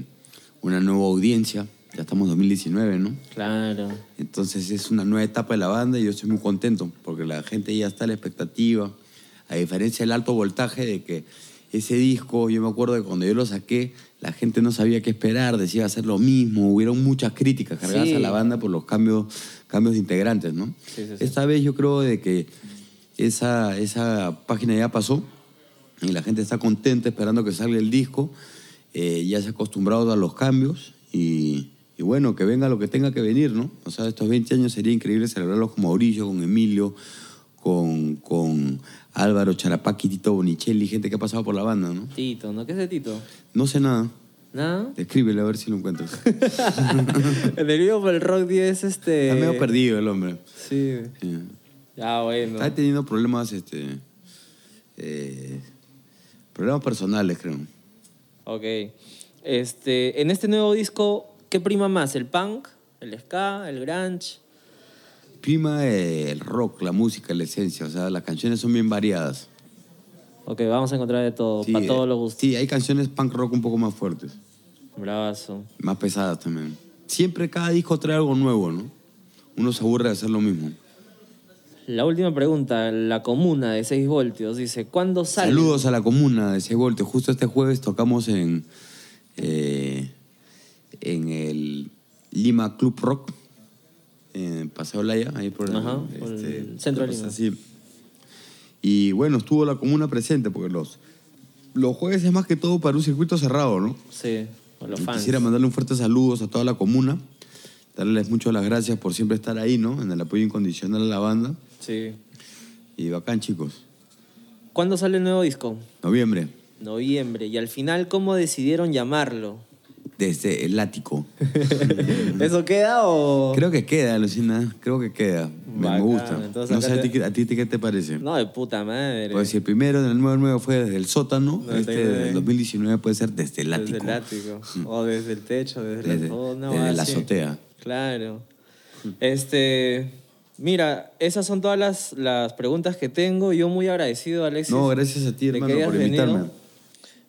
una nueva audiencia. Ya estamos en 2019, ¿no? Claro. Entonces es una nueva etapa de la banda y yo estoy muy contento porque la gente ya está a la expectativa. A diferencia del alto voltaje de que ese disco, yo me acuerdo que cuando yo lo saqué, la gente no sabía qué esperar, decía hacer lo mismo, hubieron muchas críticas cargadas Sí. a la banda por los cambios, cambios de integrantes, ¿no? Sí, sí, sí. Esta vez yo creo de que esa, esa página ya pasó y la gente está contenta esperando que salga el disco, eh, ya se ha acostumbrado a los cambios y, y bueno, que venga lo que tenga que venir, ¿no? O sea, estos 20 años sería increíble celebrarlos con Mauricio, con Emilio, con, con Álvaro Charapaqui, Tito Bonicelli, gente que ha pasado por la banda, ¿no? Tito, ¿no? ¿Qué es de Tito? No sé nada. ¿Nada? Escríbele a ver si lo encuentras. el video por el Rock 10 este... Está medio perdido el hombre. Sí. Sí. Ya, bueno. Está teniendo problemas, este, eh, problemas personales, creo. Ok. Este, en este nuevo disco, ¿qué prima más? ¿El punk? ¿El ska? ¿El grunge? Prima el rock, la música, la esencia. O sea, las canciones son bien variadas. Ok, vamos a encontrar de todo, Sí, para todos eh, los gustos. Sí, hay canciones punk rock un poco más fuertes, Bravazo. más pesadas también. Siempre cada disco trae algo nuevo, ¿no? Uno se aburre de hacer lo mismo. La última pregunta, la comuna de 6 voltios, dice, ¿cuándo sale? Saludos a la comuna de 6 voltios. Justo este jueves tocamos en, eh, en el Lima Club Rock, en Paseo Laya, ahí por el, Ajá, por el centro de Lima. Y bueno, estuvo la comuna presente, porque los, los jueves es más que todo para un circuito cerrado, ¿no? Sí, con los Y fans. Quisiera mandarle un fuerte saludo a toda la comuna, darles muchas las gracias por siempre estar ahí, ¿no? En el apoyo incondicional a la banda. Sí. Y bacán, chicos. ¿Cuándo sale el nuevo disco? Noviembre. Noviembre. Y al final, ¿cómo decidieron llamarlo? Desde el ático. ¿Eso queda o...? Creo que queda, Lucina. Creo que queda. Me, gusta. entonces no sé a ti, qué- a ti qué te parece. No, de puta madre. Pues si el primero del nuevo nuevo fue desde el sótano, este 99. del 2019 puede ser desde el ático. Desde el ático. O desde el techo, desde, Desde- la, oh, desde la azotea. Claro. Este. Mira, esas son todas las, las preguntas que tengo. Yo muy agradecido, Alexis. No, gracias a ti, hermano, por venido.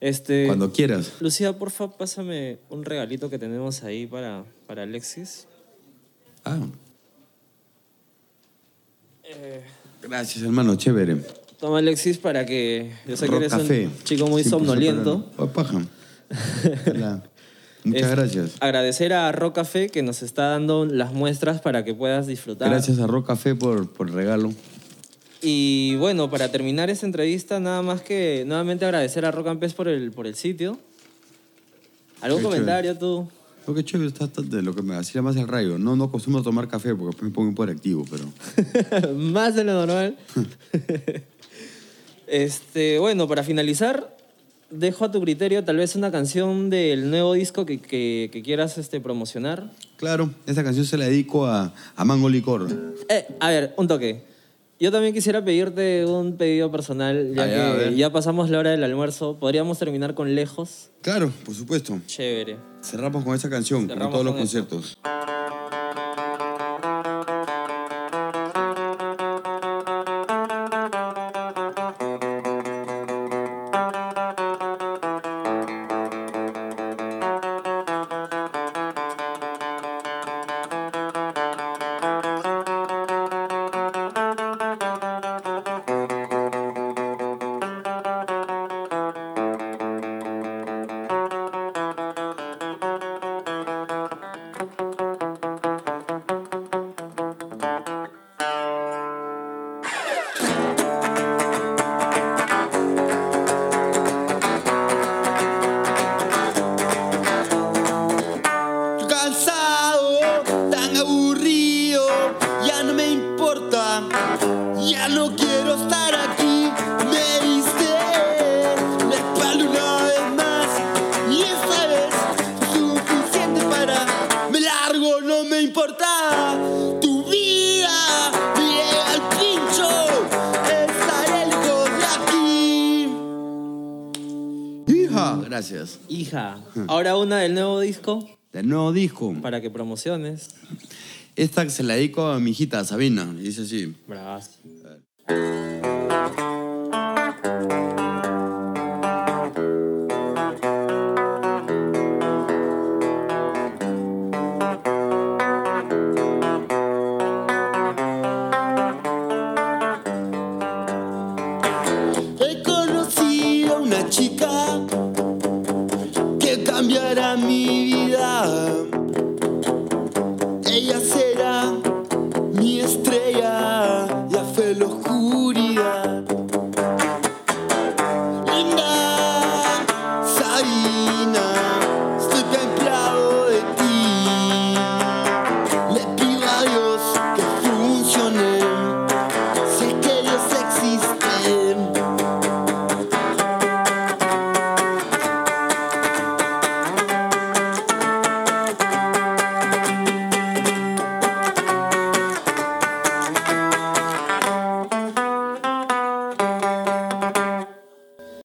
Este, Cuando quieras. Lucía, porfa, pásame un regalito que tenemos ahí para, para Alexis. Ah, Eh, gracias, hermano, chévere. toma, Alexis, para que. Yo sé que eres Café. un chico muy 100% somnoliento. Oh, paja. Muchas Es- gracias. Agradecer a Rock Café que nos está dando las muestras para que puedas disfrutar. Gracias a Rock Café por, por el regalo. Y bueno, para terminar esta entrevista, nada más que nuevamente agradecer a Rock and Pez por el, por el sitio. ¿Algún Qué comentario tú? Lo que chévere está, está de lo que me hacía más el rayo. No, no acostumbro a tomar café porque me pongo por activo, pero. más de lo normal. este, bueno, para finalizar, dejo a tu criterio tal vez una canción del nuevo disco que, que- que quieras este, promocionar. Claro, esta canción se la dedico a, a Mango Licor. Eh, a ver, un toque. Yo también quisiera pedirte un pedido personal, ya que ya pasamos la hora del almuerzo. ¿Podríamos terminar con Lejos? Claro, por supuesto. Chévere. Cerramos con esa canción, Cerramos como todos los con conciertos. Para que promociones. Esta se la dedico a mi hijita Sabina. Y dice así.